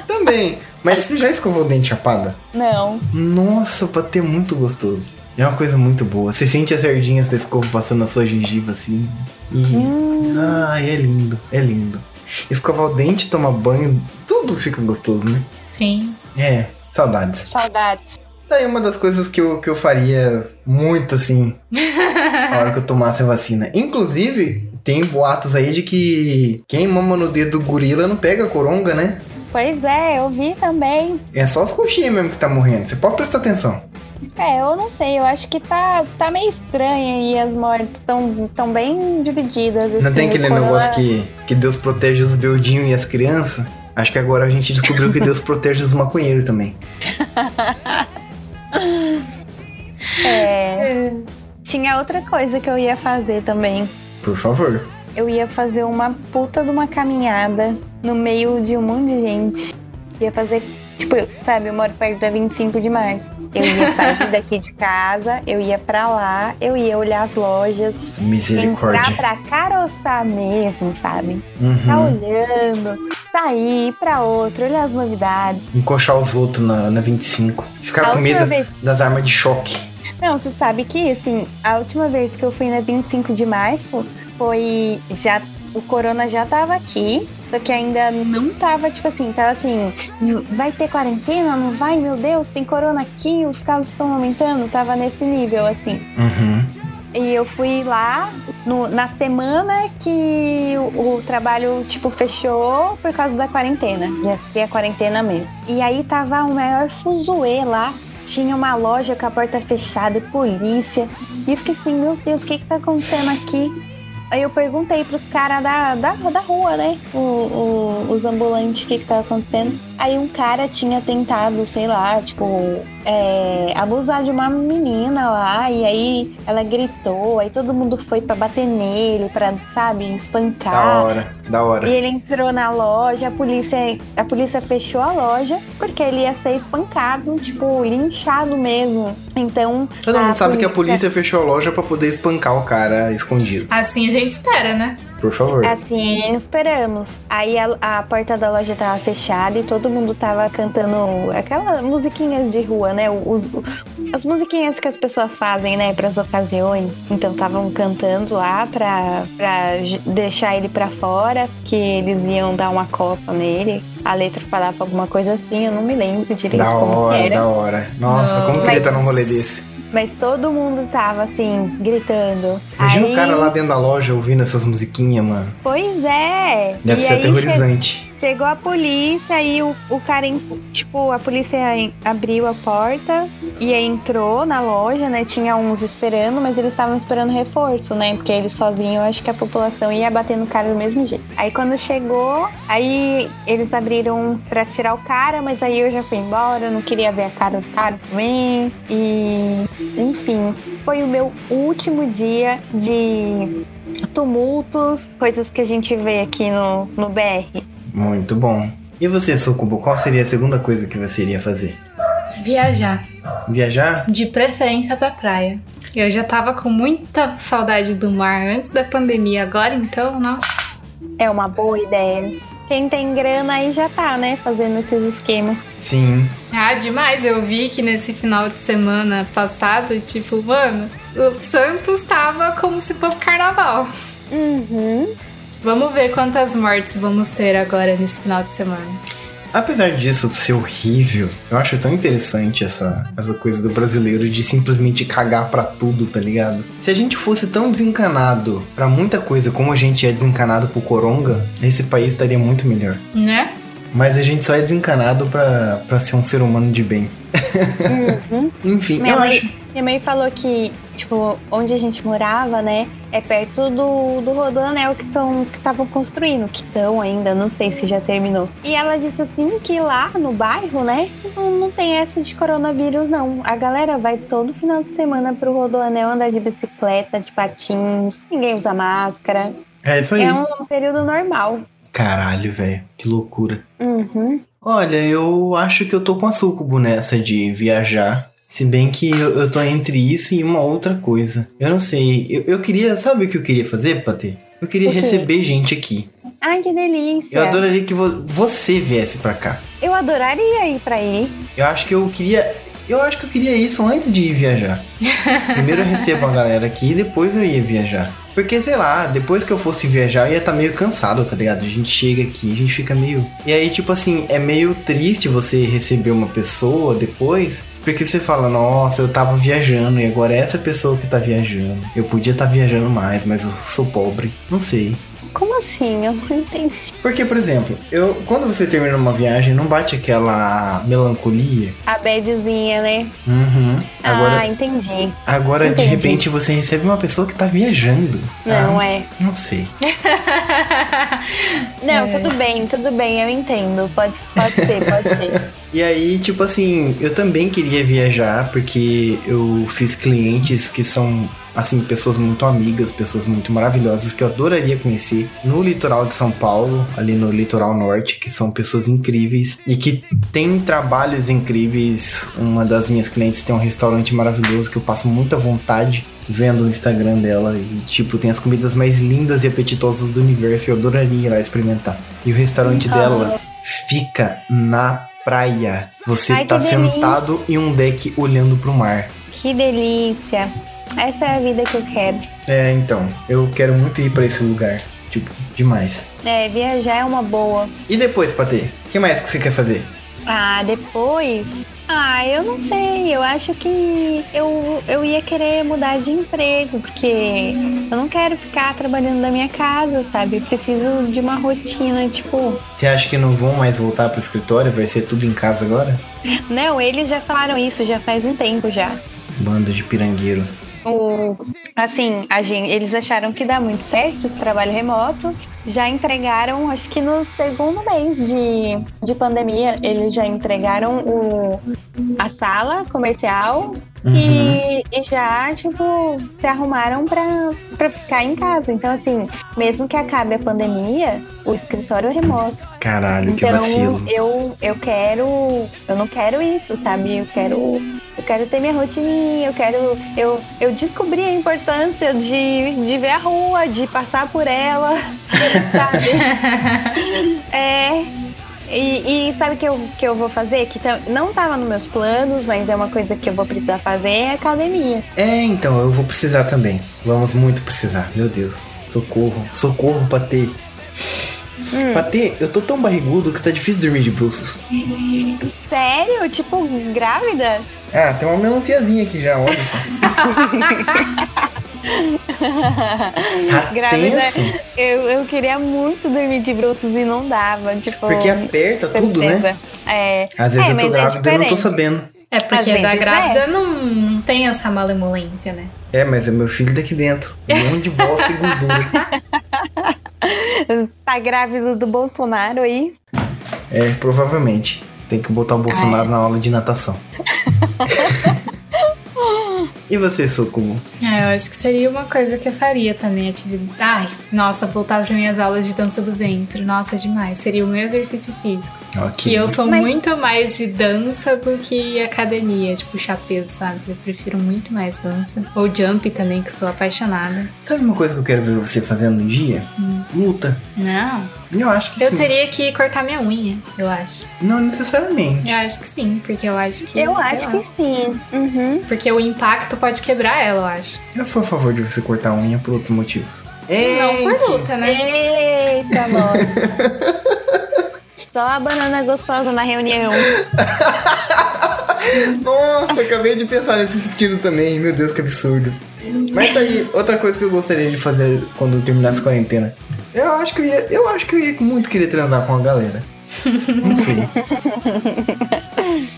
Também. Mas você já escovou o dente chapada? Não. Nossa, pra ter muito gostoso. É uma coisa muito boa. Você sente as sardinhas da escova passando na sua gengiva assim. E. Hum. Ai, é lindo. É lindo. Escovar o dente, tomar banho, tudo fica gostoso, né? Sim. É, saudades. Saudades. Daí uma das coisas que eu, que eu faria muito assim na hora que eu tomasse a vacina. Inclusive, tem boatos aí de que quem mama no dedo do gorila não pega coronga, né? Pois é, eu vi também. É só os coxinhas mesmo que tá morrendo. Você pode prestar atenção. É, eu não sei, eu acho que tá, tá meio estranho e as mortes estão tão bem divididas. Não assim, tem aquele o corona- negócio que, que Deus protege os beldinhos e as crianças? Acho que agora a gente descobriu que Deus protege os maconheiros também. É. Tinha outra coisa que eu ia fazer também. Por favor. Eu ia fazer uma puta de uma caminhada no meio de um monte de gente. Ia fazer, tipo, sabe, eu moro perto da 25 de março. Eu ia sair daqui de casa, eu ia pra lá, eu ia olhar as lojas, entrar Misericórdia. pra caroçar mesmo, sabe? Tá Uhum. olhando, sair pra outro, olhar as novidades. Encoxar os outros na, na 25. Ficar A com medo vez- das armas de choque. Não, você sabe que, assim, a última vez que eu fui na 25 de março foi. Já, o corona já tava aqui. Só que ainda não tava, tipo assim, tava assim, vai ter quarentena? Não vai? Meu Deus, tem corona aqui, os casos estão aumentando. Tava nesse nível, assim. Uhum. E eu fui lá no- na semana que o, o trabalho, tipo, fechou por causa da quarentena. Ia ser a quarentena mesmo. E aí tava o maior fuzuê lá. Tinha uma loja com a porta fechada e polícia. E eu fiquei assim, meu Deus, o que que tá acontecendo aqui? Aí eu perguntei pros caras da, da, da rua, né? O, o- os ambulantes, o que que tava acontecendo. Aí um cara tinha tentado, sei lá, tipo, é, abusar de uma menina lá. E aí ela gritou. Aí todo mundo foi pra bater nele, pra, sabe, Da espancar. hora, da hora. E ele entrou na loja, a polícia, a polícia fechou a loja porque ele ia ser espancado, tipo, linchado mesmo. Então. Todo mundo sabe que a polícia fechou a loja pra poder espancar o cara escondido. Assim a gente espera, né? Por favor. Assim, esperamos. Aí a, a porta da loja tava fechada e todo mundo tava cantando aquelas musiquinhas de rua, né? Os, as musiquinhas que as pessoas fazem, né, pras ocasiões. Então estavam cantando lá pra, pra deixar ele pra fora, que eles iam dar uma copa nele. A letra falava alguma coisa assim, eu não me lembro direito Da hora, era. da hora. Nossa, Não, como queria estar num rolê desse. Mas todo mundo tava assim, gritando. Imagina Aí- o cara lá dentro da loja ouvindo essas musiquinhas, mano. Pois é. Deve E ser aterrorizante. Chegou a polícia e o, o cara, tipo, a polícia abriu a porta e entrou na loja, né? Tinha uns esperando, mas eles estavam esperando reforço, né? Porque eles sozinhos, eu acho que a população ia bater no cara do mesmo jeito. Aí quando chegou, aí eles abriram pra tirar o cara, mas aí eu já fui embora, não queria ver a cara do cara também. E, enfim, foi o meu último dia de tumultos, coisas que a gente vê aqui no, no BR. Muito bom. E você, Sucubo, qual seria a segunda coisa que você iria fazer? Viajar. Viajar? De preferência pra praia. Eu já tava com muita saudade do mar antes da pandemia. Agora então, nossa. É uma boa ideia. Quem tem grana aí já tá, né? Fazendo esses esquemas. Sim. Ah, demais. Eu vi que nesse final de semana passado, tipo, mano, o Santos tava como se fosse carnaval. Uhum. Vamos ver quantas mortes vamos ter agora nesse final de semana. Apesar disso ser horrível, eu acho tão interessante essa, essa coisa do brasileiro de simplesmente cagar pra tudo, tá ligado? Se a gente fosse tão desencanado pra muita coisa como a gente é desencanado pro coronga, esse país estaria muito melhor. Né? Mas a gente só é desencanado pra, pra ser um ser humano de bem. Uhum. Enfim, Minha eu mãe- acho. Minha mãe falou que, tipo, onde a gente morava, né? É perto do, do Rodoanel que estão que estavam construindo, que estão ainda, não sei se já terminou. E ela disse assim que lá no bairro, né, não, não tem essa de coronavírus, não. A galera vai todo final de semana pro Rodoanel andar de bicicleta, de patins, ninguém usa máscara. É isso aí. É um período normal. Caralho, velho. Que loucura. Uhum. Olha, eu acho que eu tô com a Sucubo nessa de viajar. Se bem que eu, eu tô entre isso e uma outra coisa. Eu não sei. Eu, eu queria. Sabe o que eu queria fazer, Patê? Eu queria receber gente aqui. Ai, que delícia. Eu adoraria que vo- você viesse pra cá. Eu adoraria ir pra aí. Eu acho que eu queria. Eu acho que eu queria isso antes de ir viajar. Primeiro eu recebo a galera aqui e depois eu ia viajar. Porque, sei lá, depois que eu fosse viajar, eu ia estar meio cansado, tá ligado? A gente chega aqui, a gente fica meio. E aí, tipo assim, é meio triste você receber uma pessoa depois. Porque você fala, nossa, eu tava viajando e agora é essa pessoa que tá viajando. Eu podia estar viajando mais, mas eu sou pobre. Não sei. Como assim? Eu não entendi. Porque, por exemplo, eu quando você termina uma viagem, não bate aquela melancolia? A badzinha, né? Uhum. Agora, Ah, entendi. agora de entendi. repente você recebe uma pessoa que tá viajando. Não, Ah, é. Não sei. Não, É. tudo bem, tudo bem, eu entendo. Pode, pode ser, pode ser. E aí, tipo assim, eu também queria viajar porque eu fiz clientes que são, assim, pessoas muito amigas, pessoas muito maravilhosas que eu adoraria conhecer no litoral de São Paulo, ali no litoral norte, que são pessoas incríveis e que têm trabalhos incríveis. Uma das minhas clientes tem um restaurante maravilhoso que eu passo muita vontade vendo o Instagram dela e, tipo, tem as comidas mais lindas e apetitosas do universo e eu adoraria ir lá experimentar. E o restaurante dela fica na praia. Você Ai, tá delícia. sentado em um deck olhando pro mar. Que delícia. Essa é a vida que eu quero. É, então, eu quero muito ir pra esse lugar. Tipo, demais. É, viajar é uma boa. E depois, Patê? O que mais que você quer fazer? Ah, depois. Ah, eu não sei. Eu acho que eu, eu ia querer mudar de emprego, porque eu não quero ficar trabalhando da minha casa, sabe? Eu preciso de uma rotina, tipo. Você acha que não vão mais voltar pro escritório? Vai ser tudo em casa agora? Não, eles já falaram isso já faz um tempo já. Bando de pirangueiro. O, assim, a gente, eles acharam que dá muito certo esse trabalho remoto. Já entregaram, acho que no segundo mês de, de pandemia, eles já entregaram o, a sala comercial e, e já, tipo, se arrumaram pra, pra ficar em casa. Então, assim, mesmo que acabe a pandemia, o escritório é remoto. Caralho, que Então, vacilo. eu, eu quero. Eu não quero isso, sabe? Eu quero. Eu quero ter minha rotininha, eu quero. Eu, eu descobri a importância de, de ver a rua, de passar por ela, sabe? é. E, e sabe o que eu, que eu vou fazer? Que tam- não tava nos meus planos, mas é uma coisa que eu vou precisar fazer, é academia. É, então, eu vou precisar também. Vamos muito precisar, meu Deus. Socorro, socorro, Patê. Patê, eu tô tão barrigudo que tá difícil dormir de bruços. Sério? Tipo, grávida? Ah, tem uma melanciazinha aqui já, olha só. Tá Grávida. Eu, eu queria muito dormir de bruços e não dava. Tipo, porque aperta tudo, né? É, Às vezes é, eu tô é grávida e eu não tô sabendo. É porque da vezes grávida não, não tem essa malemolência, né? É, mas é meu filho daqui dentro. Um monte de bosta e gordura. Tá grávido do Bolsonaro aí. É, provavelmente. Tem que botar o Bolsonaro na aula de natação. e você, Socorro? Ah, eu acho que seria uma coisa que eu faria também, atividade. Ai, nossa, voltar para minhas aulas de dança do ventre. Nossa, demais. Seria o meu exercício físico. Ok. Que eu sou Mas- muito mais de dança do que academia, tipo chapéu, sabe? Eu prefiro muito mais dança. Ou jump também, que sou apaixonada. Sabe uma coisa que eu quero ver você fazendo um dia? Luta. Não, Eu acho que eu sim. teria que cortar minha unha, eu acho. Não necessariamente. Eu acho que sim, porque eu acho que. Eu acho lá. que sim. Uhum. Porque o impacto pode quebrar ela, eu acho. Eu sou a favor de você cortar a unha por outros motivos. Não por luta, né? Eita, nossa. Só a banana gostosa na reunião. Nossa, acabei de pensar nesse sentido também. Meu Deus, que absurdo. Mas tá aí, outra coisa que eu gostaria de fazer quando eu terminasse a quarentena. Eu acho que eu ia, eu acho que eu ia muito querer transar com a galera. Não sei.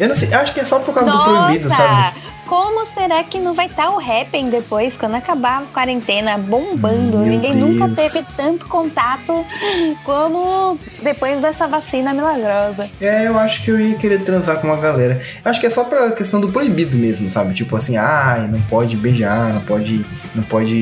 Eu não sei, eu acho que é só por causa do proibido, sabe? Como será que não vai estar o Happn depois, quando acabar a quarentena bombando? Meu Ninguém nunca Deus. teve tanto contato como depois dessa vacina milagrosa. É, eu acho que eu ia querer transar com uma galera. Eu acho que é só pra questão do proibido mesmo, sabe? Tipo assim, ai, não pode beijar, não pode, não pode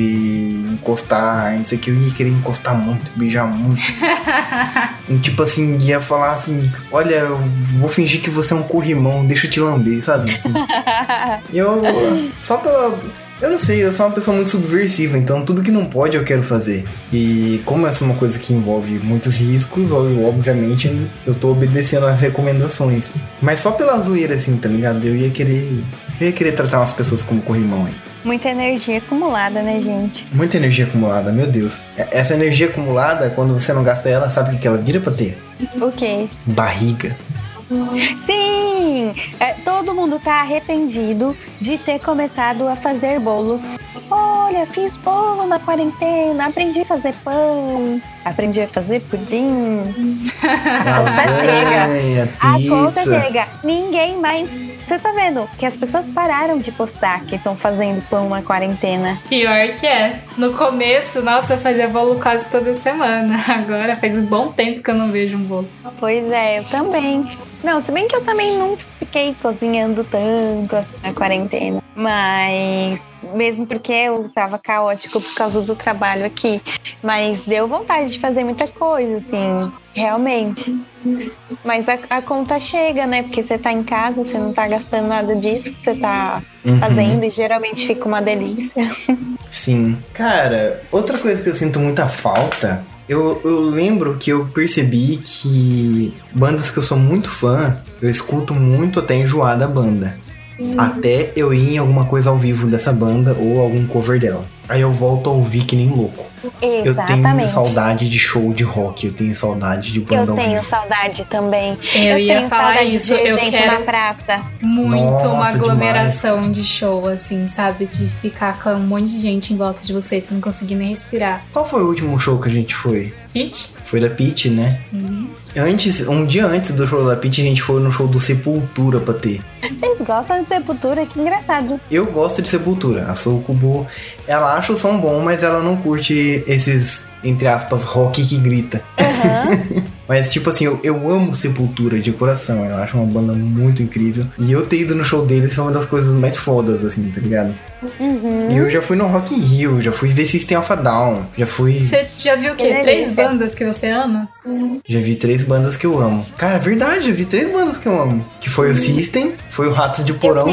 encostar, não sei o que. Eu ia querer encostar muito, beijar muito. E, tipo assim, ia falar assim, olha, eu vou fingir que você é um corrimão, deixa eu te lamber, sabe? Assim. Eu, só pela... Eu não sei, eu sou uma pessoa muito subversiva, então tudo que não pode eu quero fazer. E como essa é uma coisa que envolve muitos riscos, eu, obviamente eu tô obedecendo às recomendações. Mas só pela zoeira, assim, tá ligado? Eu ia querer. Eu ia querer tratar umas pessoas como corrimão aí. Muita energia acumulada, né, gente? Muita energia acumulada, meu Deus. É- Essa energia acumulada, quando você não gasta ela, sabe o que que ela vira pra ter? O quê? Barriga. Sim! É, todo mundo tá arrependido de ter começado a fazer bolos. Olha, fiz bolo na quarentena, aprendi a fazer pão, aprendi a fazer pudim. Lasanha, A conta pizza. chega. Ninguém mais. Você tá vendo que as pessoas pararam de postar que estão fazendo pão na quarentena. Pior que é. No começo, nossa, eu fazia bolo quase toda semana. Agora faz um bom tempo que eu não vejo um bolo. Pois é, eu também. Não, se bem que eu também não fiquei cozinhando tanto na quarentena. Mas mesmo porque eu tava caótico por causa do trabalho aqui. Mas deu vontade de fazer muita coisa, assim, realmente. Mas a, a conta chega, né? Porque você tá em casa, você não tá gastando nada disso que você tá Uhum. fazendo e geralmente fica uma delícia. Sim. Cara, outra coisa que eu sinto muita falta. Eu, eu lembro que eu percebi que bandas que eu sou muito fã, eu escuto muito até enjoar da banda. Até eu ir em alguma coisa ao vivo dessa banda ou algum cover dela. Aí eu volto a ouvir que nem louco. Eu tenho Exatamente. saudade de show de rock, eu tenho saudade de banda Eu ao tenho vivo. saudade também. Eu, ia tenho falar saudade isso. de Eu quero na praça. muito uma Nossa, aglomeração de show, assim, sabe? De ficar com um monte de gente em volta de vocês, você não conseguir nem respirar. Qual foi o último show que a gente foi? Gente, Foi da Pete, né? Uhum. Antes, um dia antes do show da Pete, a gente foi no show do Sepultura pra ter. Vocês gostam de Sepultura? Que engraçado. Eu gosto de Sepultura. A Sokubo, ela acha o som bom, mas ela não curte esses, entre aspas, rock que grita. Aham. Mas, tipo assim, eu, eu amo Sepultura de coração. Eu acho uma banda muito incrível. E eu ter ido no show deles foi uma das coisas mais fodas, assim, tá ligado? Uhum. E eu já fui no Rock in Rio, já fui ver System of a Down, já fui. você já viu o quê? Que Três bandas que você ama? Já vi três bandas que eu amo. Cara, é verdade, já vi três bandas que eu amo. Que foi o System, foi o Ratos de Porão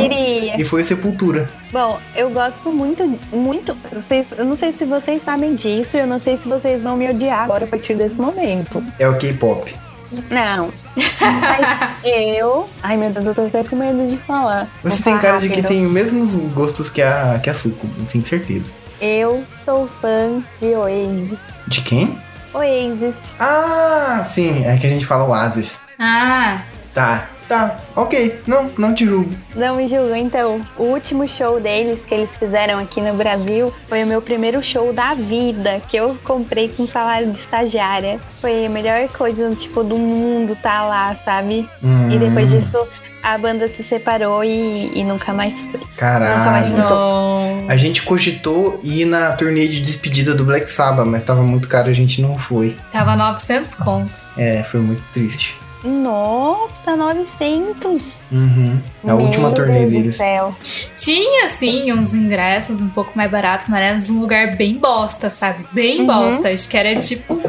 e foi o Sepultura. Bom, eu gosto muito, muito. Vocês, eu não sei se vocês sabem disso, eu não sei se vocês vão me odiar agora a partir desse momento. É o K-pop. Não. Mas eu. Ai meu Deus, eu tô até com medo de falar. Você Vou tem cara de que rápido. tem os mesmos gostos que a, que a Suco, tenho certeza. Eu sou fã de Oasis. De quem? Oasis. Ah, sim, é que a gente fala Oasis. Ah, Tá, tá, ok. Não, não te julgo. Não me julga, então. O último show deles que eles fizeram aqui no Brasil foi o meu primeiro show da vida, que eu comprei com salário de estagiária. Foi a melhor coisa, tipo, do mundo tá lá, sabe? Hum, E depois disso, a banda se separou e, e nunca mais foi. Caralho. Nunca mais não. A gente cogitou ir na turnê de despedida do Black Sabbath, mas tava muito caro e a gente não foi. Tava 900 conto. É, foi muito triste. Nossa, 900! Uhum. A Meu última turnê Deus do deles. céu. Tinha, assim, uns ingressos um pouco mais baratos, mas era um lugar bem bosta, sabe? Bem Uhum. bosta. Acho que era tipo.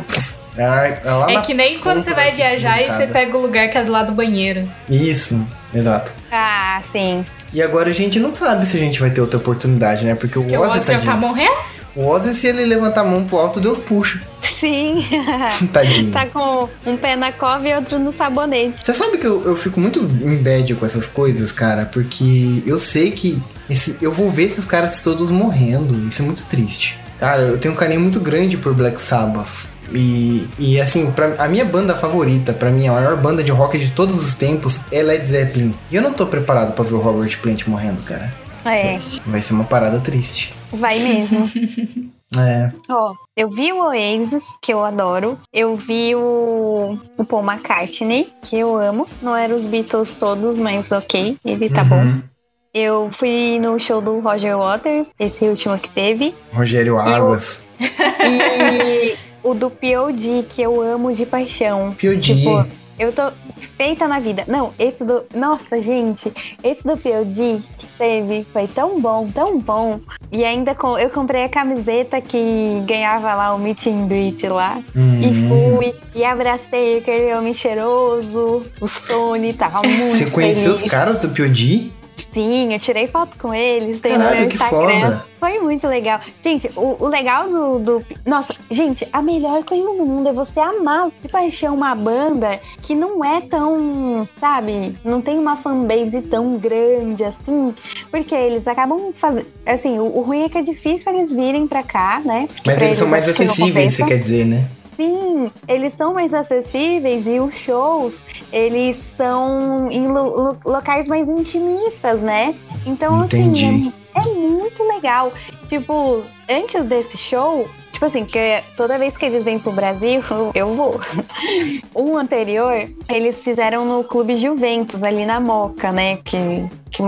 É lá É na- que nem quando você vai viajar e você pega o lugar que é do lado do banheiro. Isso, exato. Ah, sim. E agora a gente não sabe se a gente vai ter outra oportunidade, né? Porque o Ozzy, Ozzy já tá tadinho. morrendo. O Ozzy, se ele levantar a mão pro alto, Deus puxa. Sim. Tadinho. tá com um pé na cova e outro no sabonete. Você sabe que eu, eu fico muito em bad com essas coisas, cara, porque eu sei que esse- eu vou ver esses caras todos morrendo. Isso é muito triste. Cara, eu tenho um carinho muito grande por Black Sabbath. E, e assim, pra, a minha banda favorita, pra mim, a maior banda de rock de todos os tempos é Led Zeppelin. E eu não tô preparado pra ver o Robert Plant morrendo, cara. É, Vai ser uma parada triste. Vai mesmo. É. Ó, eu vi o Oasis, que eu adoro. Eu vi o, o Paul McCartney, que eu amo. Não eram os Beatles todos, mas ok, ele tá bom. Uhum. Eu fui no show do Roger Waters, esse último que teve. Rogério Águas. E o do P.O.D., que eu amo de paixão. P.O.D. Tipo, eu tô feita na vida. Não, esse do. Nossa, gente, esse do POD teve foi tão bom, tão bom. E ainda com, eu comprei a camiseta que ganhava lá o meet and greet lá. Hum. E fui, e abracei aquele homem cheiroso, o Sony, tava muito Você conheceu feliz. os caras do P.O.D.? Sim, eu tirei foto com eles, tem no Caralho, meu que Instagram. foda. Foi muito legal. Gente, o, o legal do, do. Nossa, gente, a melhor coisa do mundo é você amar de paixão uma banda que não é tão. Sabe? Não tem uma fanbase tão grande assim. Porque eles acabam fazendo. Assim, o, o ruim é que é difícil eles virem pra cá, né? Mas pra eles são mais acessíveis, você quer dizer, né? Sim, eles são mais acessíveis e os shows, eles são em lo- lo- locais mais intimistas, né? Então, Entendi. assim, é, é muito legal. Tipo, antes desse show, tipo assim, que toda vez que eles vêm pro Brasil, eu vou. O anterior, eles fizeram no Clube Juventus, ali na Moca, né? Que, que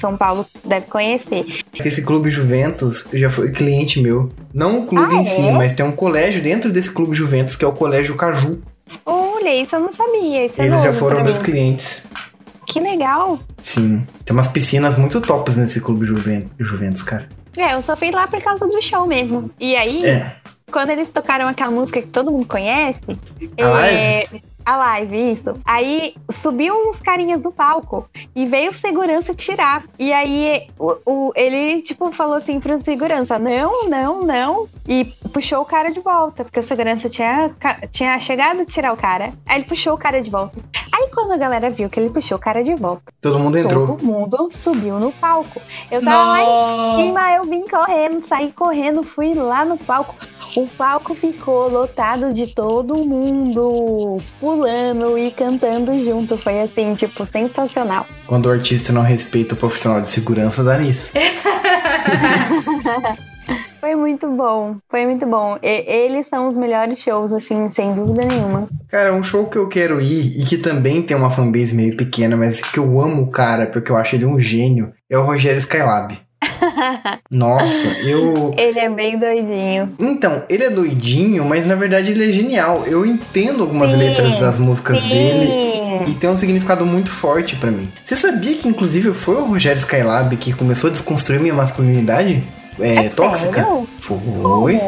São Paulo deve conhecer. Esse clube Juventus já foi cliente meu. Não o clube Ah, em si, é? mas tem um colégio dentro desse clube Juventus, que é o Colégio Caju. Olha, isso eu não sabia. Isso é Eles já foram meus clientes. Que legal. Sim. Tem umas piscinas muito tops nesse clube Juven- Juventus, cara. É, eu só fui lá por causa do show mesmo. E aí, É. quando eles tocaram aquela música que todo mundo conhece, A é, live? A live, isso. Aí subiu uns carinhas do palco e veio o segurança tirar. E aí o, o- ele, tipo, falou assim pro segurança: não, não, não. E puxou o cara de volta, porque o segurança tinha, tinha chegado a tirar o cara. Aí ele puxou o cara de volta. Aí quando a galera viu que ele puxou o cara de volta, Todo mundo entrou. todo mundo subiu no palco. Eu tava lá em cima, eu vim correndo, saí correndo, fui lá no palco. O palco ficou lotado de todo mundo pulando e cantando junto. Foi assim, tipo, sensacional. Quando o artista não respeita o profissional de segurança, dá nisso. Foi muito bom, foi muito bom. E- eles são os melhores shows, assim, sem dúvida nenhuma. Cara, um show que eu quero ir e que também tem uma fanbase meio pequena, mas que eu amo o cara porque eu acho ele um gênio, é o Rogério Skylab. Nossa, eu. Ele é bem doidinho. Então, ele é doidinho, mas na verdade ele é genial. Eu entendo algumas Sim, letras das músicas dele Sim. e tem um significado muito forte pra mim. Você sabia que inclusive foi o Rogério Skylab que começou a desconstruir minha masculinidade é, tóxica? sério? Foi.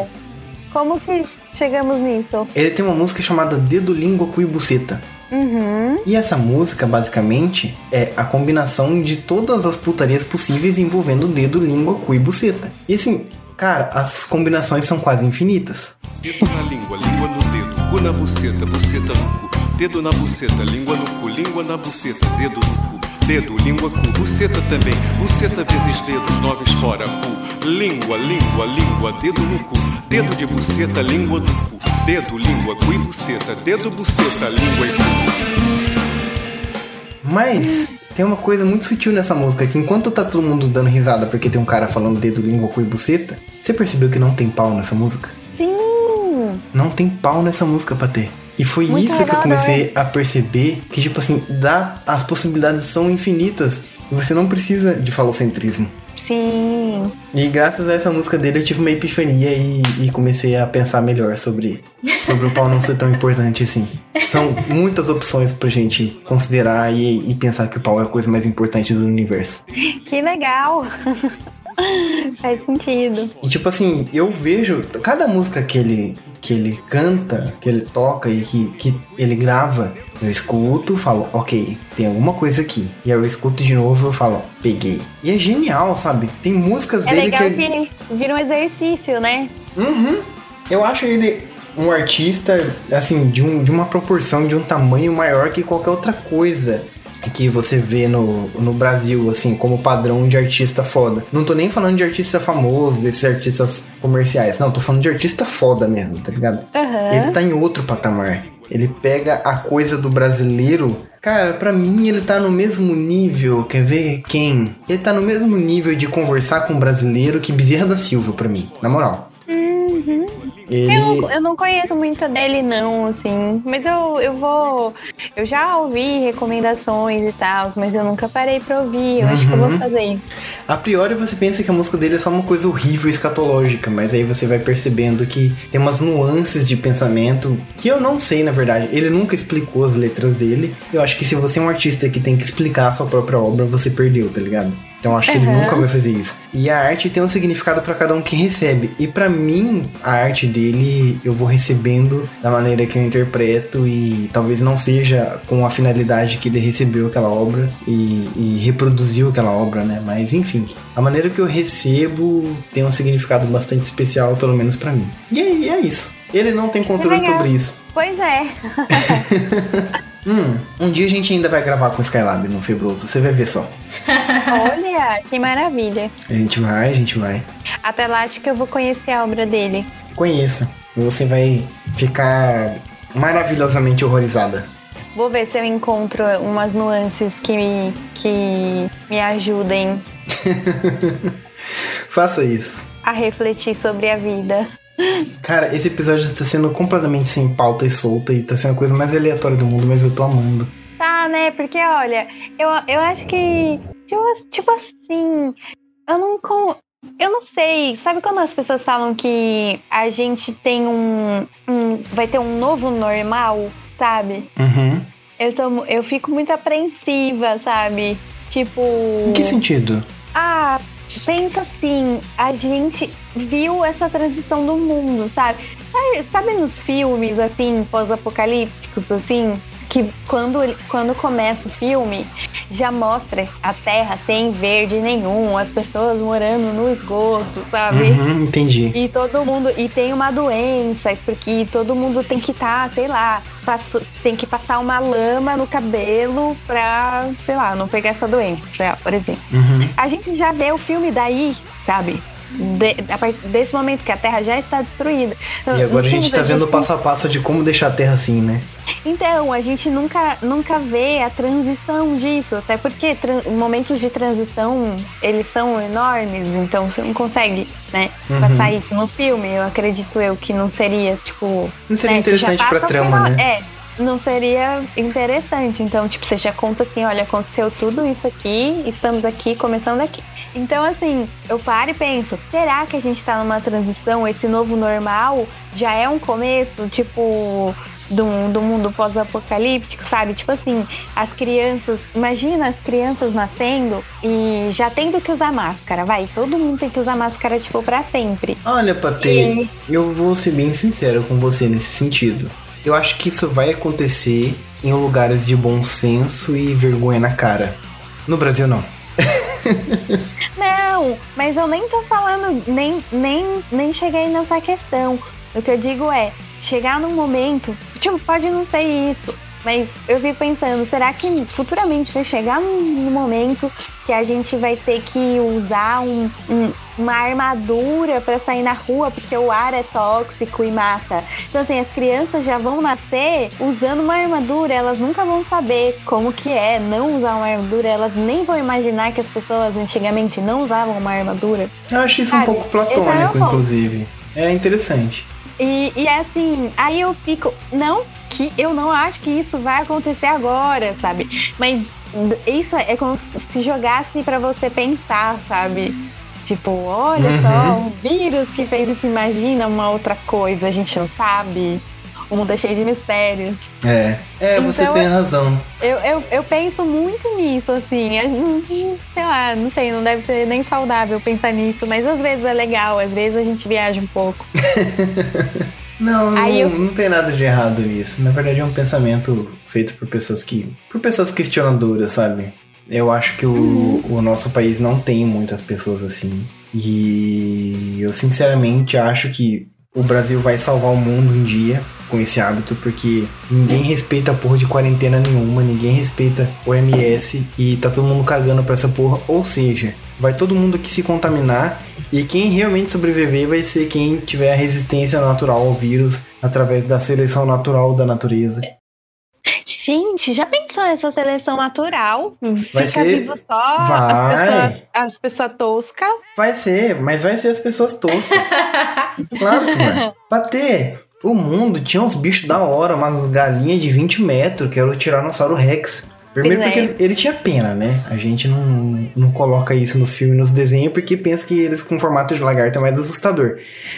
Como que chegamos nisso? Ele tem uma música chamada Dedo, Língua, Cu e Buceta. Uhum. E essa música, basicamente, é a combinação de todas as putarias possíveis envolvendo dedo, língua, cu e buceta. E assim, cara, as combinações são quase infinitas. Dedo na língua, língua no dedo, cu na buceta, buceta no cu. Dedo na buceta, língua no cu, língua na buceta, dedo no cu. Dedo, língua, cu, buceta também. Buceta vezes dedos, nove fora, cu. Língua, língua, língua, dedo no cu. Dedo de buceta, língua no cu. Dedo, língua, cu e buceta. Dedo, buceta, língua e cu. Mas tem uma coisa muito sutil nessa música, que enquanto tá todo mundo dando risada porque tem um cara falando dedo, língua, cu e buceta, você percebeu que não tem pau nessa música? Sim. Não tem pau nessa música pra ter. E foi Muito isso que eu comecei a perceber que, tipo assim, dá, as possibilidades são infinitas. E você não precisa de falocentrismo. Sim. E graças a essa música dele eu tive uma epifania e, e comecei a pensar melhor sobre, sobre o pau não ser tão importante assim. São muitas opções pra gente considerar e, e pensar que o pau é a coisa mais importante do universo. Que legal. Faz sentido. E tipo assim, eu vejo cada música que ele, que ele canta, que ele toca e que, que ele grava, eu escuto, falo, ok, tem alguma coisa aqui. E aí eu escuto de novo eu falo, peguei. E é genial, sabe? Tem músicas É dele legal que. que vira um exercício, né? Uhum. Eu acho ele um artista, assim, de, um, de uma proporção, de um tamanho maior que qualquer outra coisa que você vê no, no Brasil, assim, como padrão de artista foda. Não tô nem falando de artista famoso, desses artistas comerciais. Não, tô falando de artista foda mesmo, tá ligado? Aham. Ele tá em outro patamar. Ele pega a coisa do brasileiro. Cara, pra mim ele tá no mesmo nível. Quer ver quem? Ele tá no mesmo nível de conversar com o brasileiro que Bezerra da Silva, pra mim. Na moral. Ele. Eu, eu não conheço muito dele, não, assim. Mas eu, eu vou. Eu já ouvi recomendações e tal, mas eu nunca parei pra ouvir. Eu acho que eu vou Uhum. fazer. A priori você pensa que a música dele é só uma coisa horrível escatológica, mas aí você vai percebendo que tem umas nuances de pensamento que eu não sei, na verdade. Ele nunca explicou as letras dele. Eu acho que se você é um artista que tem que explicar a sua própria obra, você perdeu, tá ligado? Então acho que ele Uhum. nunca vai fazer isso. E a arte tem um significado pra cada um que recebe. E pra mim, a arte dele eu vou recebendo da maneira que eu interpreto e talvez não seja com a finalidade que ele recebeu aquela obra e, e reproduziu aquela obra, né? Mas enfim, a maneira que eu recebo tem um significado bastante especial, pelo menos pra mim. E é, é isso. Ele não tem controle sobre isso. Pois é. Hum, um dia a gente ainda vai gravar com o Skylab no Febroso, você vai ver só. Olha, que maravilha. A gente vai, a gente vai. Até lá acho que eu vou conhecer a obra dele. Conheça. Você vai ficar maravilhosamente horrorizada. Vou ver se eu encontro umas nuances que me, que me ajudem Faça isso. a refletir sobre a vida. Cara, esse episódio tá sendo completamente sem pauta e solta e tá sendo a coisa mais aleatória do mundo, mas eu tô amando. Tá, né? Porque, olha, eu, eu acho que. Tipo, tipo assim. Eu não. con- Eu não sei. Sabe quando as pessoas falam que a gente tem um. um vai ter um novo normal, sabe? Uhum. Eu, tô, eu fico muito apreensiva, sabe? Tipo. Em que sentido? Ah, pensa assim, a gente viu essa transição do mundo, sabe? Sabe, nos filmes, assim, pós-apocalípticos, assim? Que quando, ele- quando começa o filme, já mostra a Terra sem verde nenhum, as pessoas morando no esgoto, sabe? Uhum, entendi. E todo mundo. E tem uma doença, porque todo mundo tem que estar, sei lá, passo- tem que passar uma lama no cabelo pra, sei lá, não pegar essa doença, por exemplo. Uhum. A gente já vê o filme daí, sabe? De- a partir desse momento que a Terra já está destruída. E agora a gente tá vendo o passo a passo de como deixar a Terra assim, né? Então, a gente nunca, nunca vê a transição disso, até porque momentos de transição, eles são enormes, então você não consegue, né, Uhum. passar isso no filme. Eu acredito eu que não seria, tipo... Não seria né, interessante pra trama, pela- né? É, não seria interessante. Então, tipo, você já conta assim, olha, aconteceu tudo isso aqui, estamos aqui, começando aqui. Então, assim, eu paro e penso, será que a gente tá numa transição, esse novo normal já é um começo, tipo, do, do mundo pós-apocalíptico, sabe? Tipo assim, as crianças, imagina as crianças nascendo e já tendo que usar máscara, vai, todo mundo tem que usar máscara, tipo, pra sempre. Olha, Patê, eu vou ser bem sincero com você nesse sentido. Eu acho que isso vai acontecer em lugares de bom senso e vergonha na cara. No Brasil, não. Não, mas eu nem tô falando, nem, nem, nem cheguei nessa questão. O que eu digo é, chegar num momento, tipo, pode não ser isso, mas eu fico pensando, será que futuramente vai chegar num, momento que a gente vai ter que usar um- um- uma armadura pra sair na rua porque o ar é tóxico e mata? Então, assim, as crianças já vão nascer usando uma armadura, elas nunca vão saber como que é não usar uma armadura, elas nem vão imaginar que as pessoas antigamente não usavam uma armadura. Eu acho isso um pouco é platônico, ponto. inclusive. É interessante. E, e é assim, aí eu fico. Não que eu não acho que isso vai acontecer agora, sabe? Mas isso é como se jogasse pra você pensar, sabe? Tipo, olha Uhum. só, um vírus que fez isso, imagina uma outra coisa, a gente não sabe. O mundo é cheio de mistérios. É. É, você Então, tem razão. Eu, eu, eu penso muito nisso, assim. é, hum, Sei lá, não sei, não deve ser nem saudável pensar nisso, mas às vezes é legal, às vezes a gente viaja um pouco. Não, Aí não, eu- não tem nada de errado nisso. Na verdade, é um pensamento feito por pessoas que. por pessoas questionadoras, sabe? Eu acho que o, o nosso país não tem muitas pessoas assim. E eu sinceramente acho que o Brasil vai salvar o mundo um dia com esse hábito, porque ninguém respeita a porra de quarentena nenhuma, ninguém respeita o MS e tá todo mundo cagando pra essa porra. Ou seja, vai todo mundo aqui se contaminar e quem realmente sobreviver vai ser quem tiver a resistência natural ao vírus através da seleção natural da natureza. Gente, já pensou essa seleção natural? Vai Fica ser- só vai. as pessoas, as pessoas toscas. Vai ser, mas vai ser as pessoas toscas. claro que vai. Pra ter, o mundo tinha uns bichos da hora, umas galinhas de 20 metros, que era o Tiranossauro Rex. Primeiro porque é. ele, ele tinha pena, né? A gente não, não coloca isso nos filmes, nos desenhos, porque pensa que eles com formato de lagarto é mais assustador.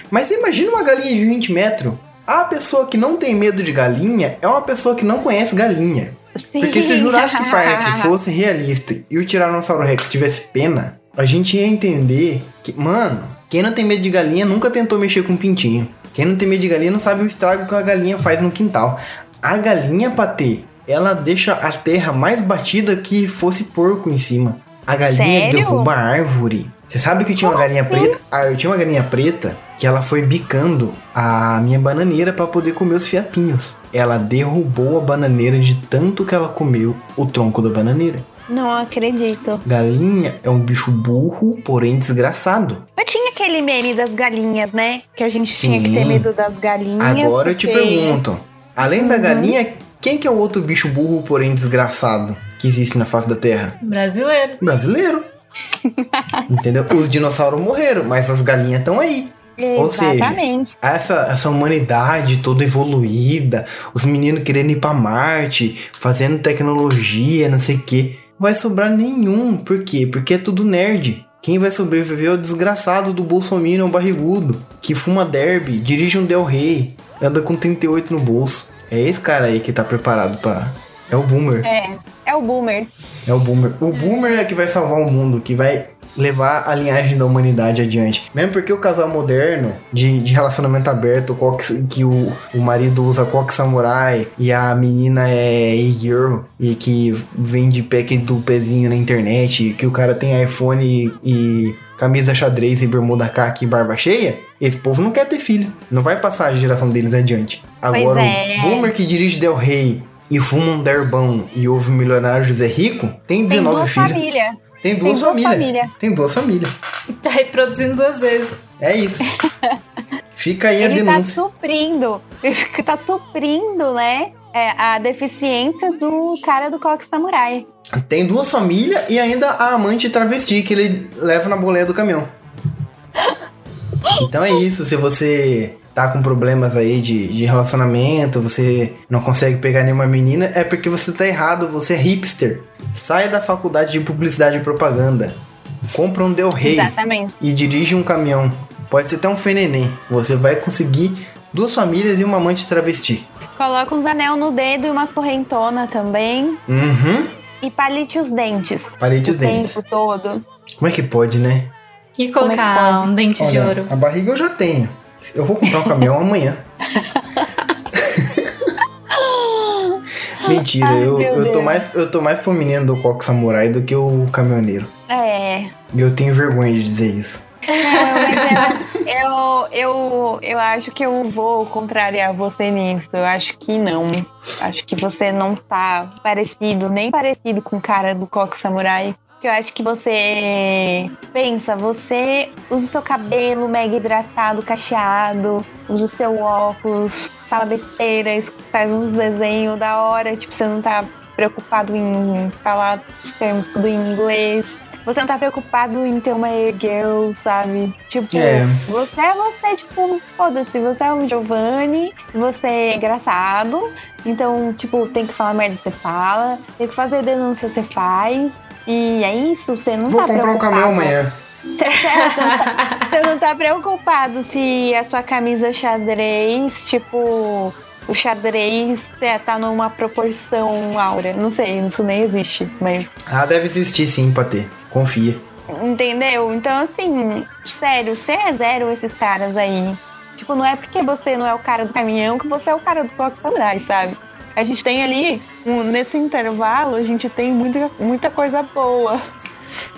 Mas imagina uma galinha de 20 metros? A pessoa que não tem medo de galinha é uma pessoa que não conhece galinha. Porque se o Jurassic Park fosse realista e o Tiranossauro Rex tivesse pena, a gente ia entender que, mano, quem não tem medo de galinha nunca tentou mexer com um pintinho. Quem não tem medo de galinha não sabe o estrago que a galinha faz no quintal. A galinha, ter, ela deixa a terra mais batida que fosse porco em cima. A galinha Sério? derruba a árvore. Você sabe que tinha uma galinha assim? preta? Ah, eu tinha uma galinha preta que ela foi bicando a minha bananeira pra poder comer os fiapinhos. Ela derrubou a bananeira de tanto que ela comeu o tronco da bananeira. Não acredito. Galinha é um bicho burro, porém desgraçado. Mas tinha aquele meme das galinhas, né? Que a gente tinha que ter Sim. medo das galinhas. Agora eu te porque- pergunto, além da Uhum. galinha, quem que é o outro bicho burro, porém desgraçado que existe na face da Terra? Brasileiro. Brasileiro. Entendeu? Os dinossauros morreram, mas as galinhas estão aí. Ou seja, Exatamente. essa, essa humanidade toda evoluída, os meninos querendo ir pra Marte, fazendo tecnologia, não sei o que, vai sobrar nenhum. Por quê? Porque é tudo nerd. Quem vai sobreviver é o desgraçado do Bolsonaro barrigudo, que fuma derby, dirige um Del Rey, anda com 38 no bolso. É esse cara aí que tá preparado pra. É o Boomer. É, é o boomer. É o Boomer. O Boomer é que vai salvar o mundo, que vai levar a linhagem da humanidade adiante. Mesmo porque o casal moderno, de, de relacionamento aberto, coque, que o, o marido usa coque samurai e a menina é e-girl e que vende pack do pezinho na internet, que o cara tem iPhone e, e camisa xadrez e bermuda caqui e barba cheia, esse povo não quer ter filho. Não vai passar a geração deles adiante. Agora, é. o boomer que dirige Del Rey e fuma um derbão e ouve o milionário José Rico, tem Tem 19 duas filhos. famílias. Tem duas duas famílias. famílias. Tem duas famílias. Tá reproduzindo duas vezes. É isso. Fica aí a Ele tá denúncia. suprindo, tá suprindo, né? é, a deficiência do cara do coque samurai. Tem duas famílias e ainda a amante travesti que ele leva na boleia do caminhão. Então é isso, se você tá com problemas aí de, de relacionamento, você não consegue pegar nenhuma menina, é porque você tá errado, você é hipster. Saia da faculdade de publicidade e propaganda. Compra um Del Rey Exatamente. e dirige um caminhão. Pode ser até um feneném. Você vai conseguir duas famílias e uma amante travesti. Coloca uns anel no dedo e uma correntona também. Uhum. E palite os dentes. Palite o os dentes. tempo todo. Como é que pode, né? E é colocar pode? um dente de ouro. a barriga eu já tenho. Eu vou comprar um caminhão amanhã. Mentira, Ai, eu, eu, tô mais, eu tô mais pro menino do coque samurai do que o caminhoneiro. É. E eu tenho vergonha de dizer isso. Mas eu, eu, eu, acho que eu vou contrariar você nisso. Eu acho que não. Acho que você não tá parecido, nem parecido com o cara do Coque Samurai. Que eu acho que você pensa, você usa o seu cabelo mega hidratado, cacheado, usa o seu óculos, fala besteira, faz uns desenhos da hora, tipo, você não tá preocupado em falar os termos tudo em inglês. Você não tá preocupado em ter uma girl, sabe? Tipo, É. você é você, tipo, foda-se, você é o Giovanni, você é engraçado, então, tipo, tem que falar merda, você fala, tem que fazer denúncia, você faz. E é isso, você não Vou tá comprar um preocupado. caminhão amanhã. Você, tá, você não tá preocupado se a sua camisa xadrez, tipo, o xadrez é, tá numa proporção áurea. Não sei, isso nem existe, mas. Ah, deve existir sim pra ter. Confia. Entendeu? Então, assim, sério, você é zero esses caras aí. Tipo, não é porque você não é o cara do caminhão que você é o cara do Fox Samurai, sabe? A gente tem ali, nesse intervalo, a gente tem muita, muita coisa boa.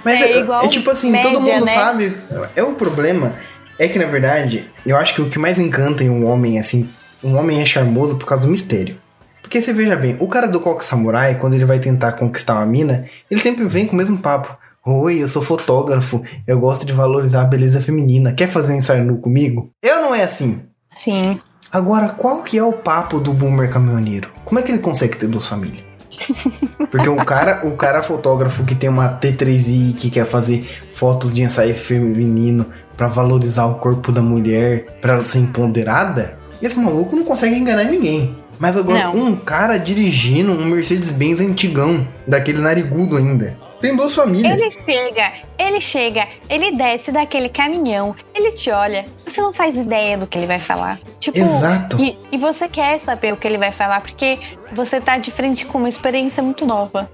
Mas É é, igual é tipo assim, média, todo mundo né? sabe. É o problema. É que na verdade, eu acho que o que mais encanta em um homem, assim, um homem é charmoso por causa do mistério. Porque você veja bem, o cara do Coque Samurai, quando ele vai tentar conquistar uma mina, ele sempre vem com o mesmo papo. Oi, eu sou fotógrafo, eu gosto de valorizar a beleza feminina. Quer fazer um ensaio nu comigo? Eu não é assim. Sim. Agora, qual que é o papo do boomer caminhoneiro? Como é que ele consegue ter duas famílias? Porque o cara, o cara fotógrafo que tem uma T3i que quer fazer fotos de ensaio feminino pra valorizar o corpo da mulher, pra ela ser empoderada, esse maluco não consegue enganar ninguém. Mas agora, Não. um cara dirigindo um Mercedes-Benz antigão, daquele narigudo ainda. Tem duas famílias. Ele chega, ele chega, ele desce daquele caminhão, ele te olha, você não faz ideia do que ele vai falar. Tipo, Exato. E, e você quer saber o que ele vai falar, porque você tá de frente com uma experiência muito nova.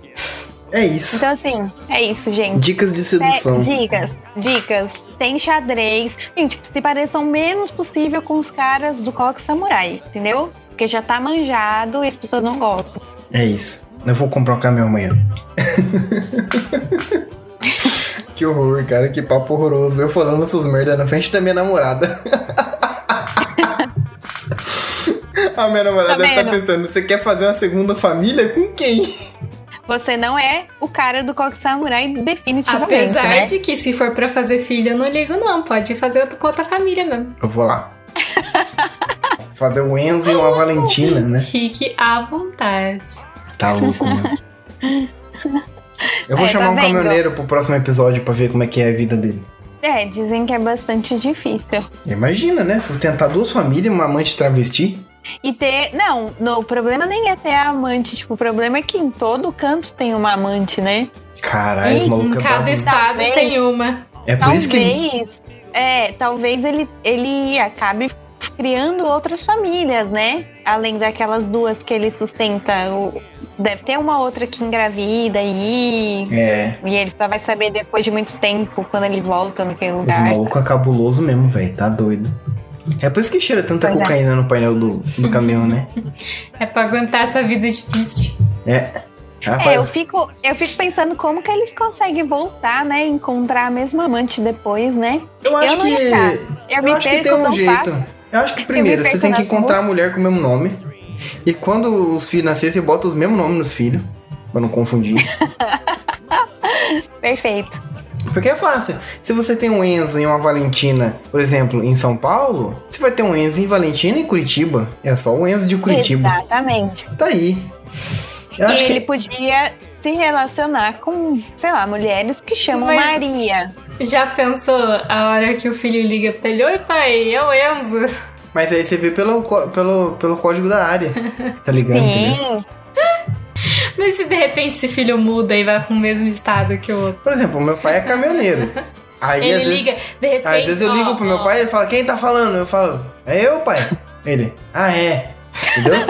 É isso. Então, assim, é isso, gente. Dicas de É, sedução. dicas, dicas. Tem xadrez. Gente, se pareçam o menos possível com os caras do Coque Samurai, entendeu? Porque já tá manjado e as pessoas não gostam. É isso. Eu vou comprar um caminhão amanhã. que horror, cara. Que papo horroroso. Eu falando essas merdas na frente da minha namorada. A minha namorada Tá deve estar vendo? pensando: você quer fazer uma segunda família com quem? Você não é o cara do Coque Samurai definitivamente, Apesar né? de que se for pra fazer filho, eu não ligo, não. Pode fazer outro com outra família mesmo. Eu vou lá. fazer o Enzo e uma Valentina, né? Fique à vontade. Tá louco, né? Eu vou É, chamar tá um vendo? caminhoneiro pro próximo episódio pra ver como é que é a vida dele. É, dizem que é bastante difícil. Imagina, né? Sustentar duas famílias, uma amante travesti. E ter. Não, no, o problema nem é ter a amante. Tipo, o problema é que em todo canto tem uma amante, né? Caralho, maluco Em é cada estado Talvez. tem uma. É por isso que. Talvez. É, talvez ele, ele acabe criando outras famílias, né? Além daquelas duas que ele sustenta. Deve ter uma outra que engravida aí. É. E ele só vai saber depois de muito tempo, quando ele volta naquele Esse lugar. maluco é cabuloso mesmo, velho. Tá doido. É por isso que cheira tanta Pois é. cocaína no painel do, do caminhão, né? É pra aguentar essa vida difícil. É. É, eu Rapaz, fico, eu fico pensando como que eles conseguem voltar, né? Encontrar a mesma amante depois, né? eu acho eu não que. Eu, Eu me acho que tem um jeito. fácil. Eu acho que primeiro me você tem que nas encontrar a mulher com o mesmo nome. E quando os filhos nascerem, você bota os mesmos nomes nos filhos. Pra não confundir. Perfeito. Porque é fácil. Se você tem um Enzo e uma Valentina, por exemplo, em São Paulo, você vai ter um Enzo em Valentina e Curitiba. É só o Enzo de Curitiba. Exatamente. Tá aí. Eu e acho ele que. podia se relacionar com, sei lá, mulheres que chamam Mas- Maria. Já pensou a hora que o filho liga pra ele? Oi, pai, é o Enzo. Mas aí você vê pelo, pelo, pelo código da área. Tá entendeu? Sim. Mas se de repente esse filho muda e vai pro mesmo estado que o outro? Por exemplo, meu pai é caminhoneiro. Aí ele às vezes, liga, de repente. às vezes eu ó, ligo pro meu ó, pai e ele fala, quem tá falando? Eu falo, é eu, pai. Ele, ah, é. Entendeu?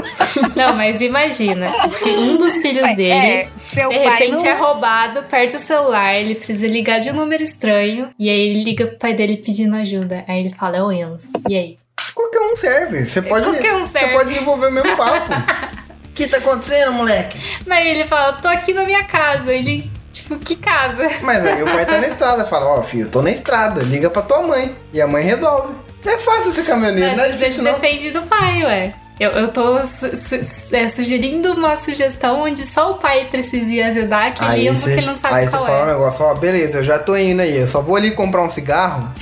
Não, mas imagina. Um dos filhos dele. É, seu De pai repente não... é roubado, perde o celular, ele precisa ligar de um número estranho. E aí ele liga pro pai dele pedindo ajuda. Aí ele fala, é o Enzo. E aí? Qualquer um serve. Você pode, Qualquer um Você serve. pode desenvolver o mesmo papo. O que tá acontecendo, moleque? Mas ele fala, tô aqui na minha casa. Ele, tipo, que casa? Mas aí o pai tá na estrada. Fala, ó, filho, eu tô na estrada. Liga pra tua mãe. E a mãe resolve. É fácil ser caminhoneiro, Mas não é difícil não. depende do pai, ué. Eu, eu tô su- su- é, sugerindo uma sugestão onde só o pai precisa ir ajudar aquele Enzo que ele não sabe aí qual você fala um é. negócio, ó, beleza, eu já tô indo aí. Eu só vou ali comprar um cigarro.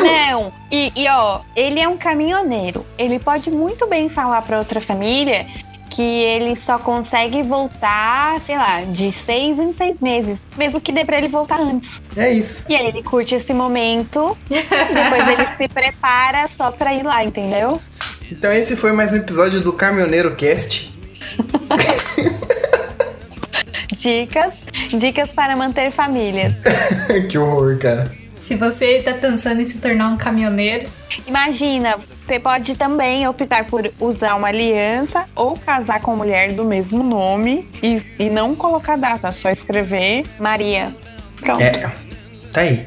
Não, e, e ó, ele é um caminhoneiro. Ele pode muito bem falar pra outra família que ele só consegue voltar, sei lá, de seis em seis meses. Mesmo que dê pra ele voltar antes. É isso. E aí ele curte esse momento, e depois ele se prepara só pra ir lá, entendeu? Então esse foi mais um episódio do Caminhoneiro Cast. Dicas, dicas para manter famílias. que horror, cara. Se você tá pensando em se tornar um caminhoneiro, Imagina, você pode também optar por usar uma aliança ou casar com mulher do mesmo nome e, e não colocar data, só escrever Maria. Pronto. É. Tá aí.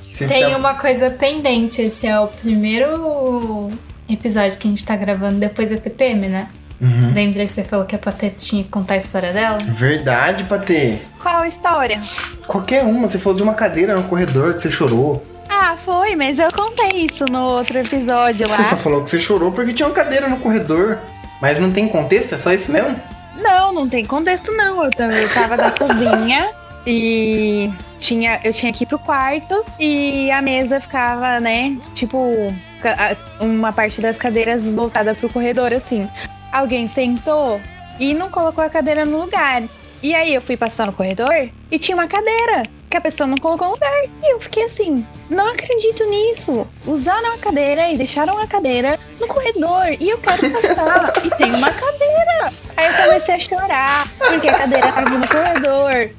Você tem tá- uma coisa pendente. Esse é o primeiro episódio que a gente tá gravando depois da TPM, né? Uhum. Lembra que você falou que a Patete tinha que contar a história dela? Verdade, Patê. Qual história? Qualquer uma. Você falou de uma cadeira no corredor que você chorou. Ah, foi, mas eu contei isso no outro episódio lá. Você só falou que você chorou porque tinha uma cadeira no corredor. Mas não tem contexto? É só isso mesmo? Não, não tem contexto não. Eu, tam- eu tava na cozinha e tinha, eu tinha que ir pro quarto e a mesa ficava, né, tipo, uma parte das cadeiras voltada pro corredor, assim. Alguém sentou e não colocou a cadeira no lugar. E aí eu fui passar no corredor e tinha uma cadeira que a pessoa não colocou no lugar. E eu fiquei assim, não acredito nisso. Usaram a cadeira e deixaram a cadeira no corredor. E eu quero passar. e tem uma cadeira. Aí eu comecei a chorar, porque a cadeira tava no corredor.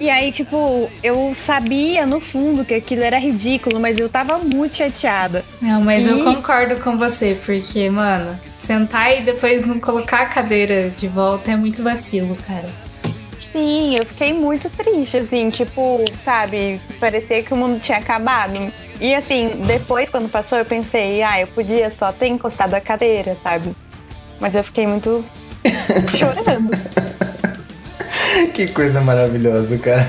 E aí, tipo, eu sabia no fundo que aquilo era ridículo, mas eu tava muito chateada. Não, mas eu Ih. concordo com você, porque, mano, sentar e depois não colocar a cadeira de volta é muito vacilo, cara. Sim, eu fiquei muito triste, assim, tipo, sabe, parecia que o mundo tinha acabado. E assim, depois, quando passou, eu pensei, ah, eu podia só ter encostado a cadeira, sabe? Mas eu fiquei muito chorando. que coisa maravilhosa, cara.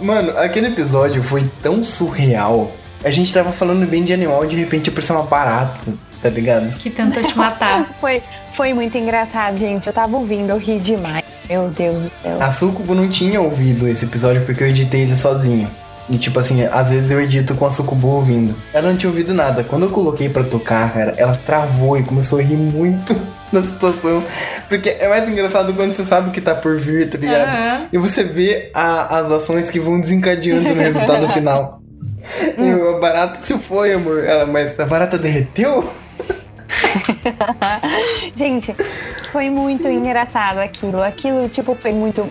Mano, aquele episódio foi tão surreal. A gente tava falando bem de animal e de repente apareceu uma barata, tá ligado? Que tentou te matar. Foi, foi muito engraçado, gente. Eu tava ouvindo, eu ri demais. Meu Deus do céu. A Sucubo não tinha ouvido esse episódio porque eu editei ele sozinho. E tipo assim, às vezes eu edito com a Sucubo ouvindo. Ela não tinha ouvido nada. Quando eu coloquei pra tocar, cara, ela travou e começou a rir muito da situação. Porque é mais engraçado quando você sabe que tá por vir, tá ligado? Aham. E você vê a- as ações que vão desencadeando no resultado final. E a barata se foi, amor. Ela, mas a barata derreteu? Gente, foi muito engraçado aquilo. Aquilo, tipo, foi muito.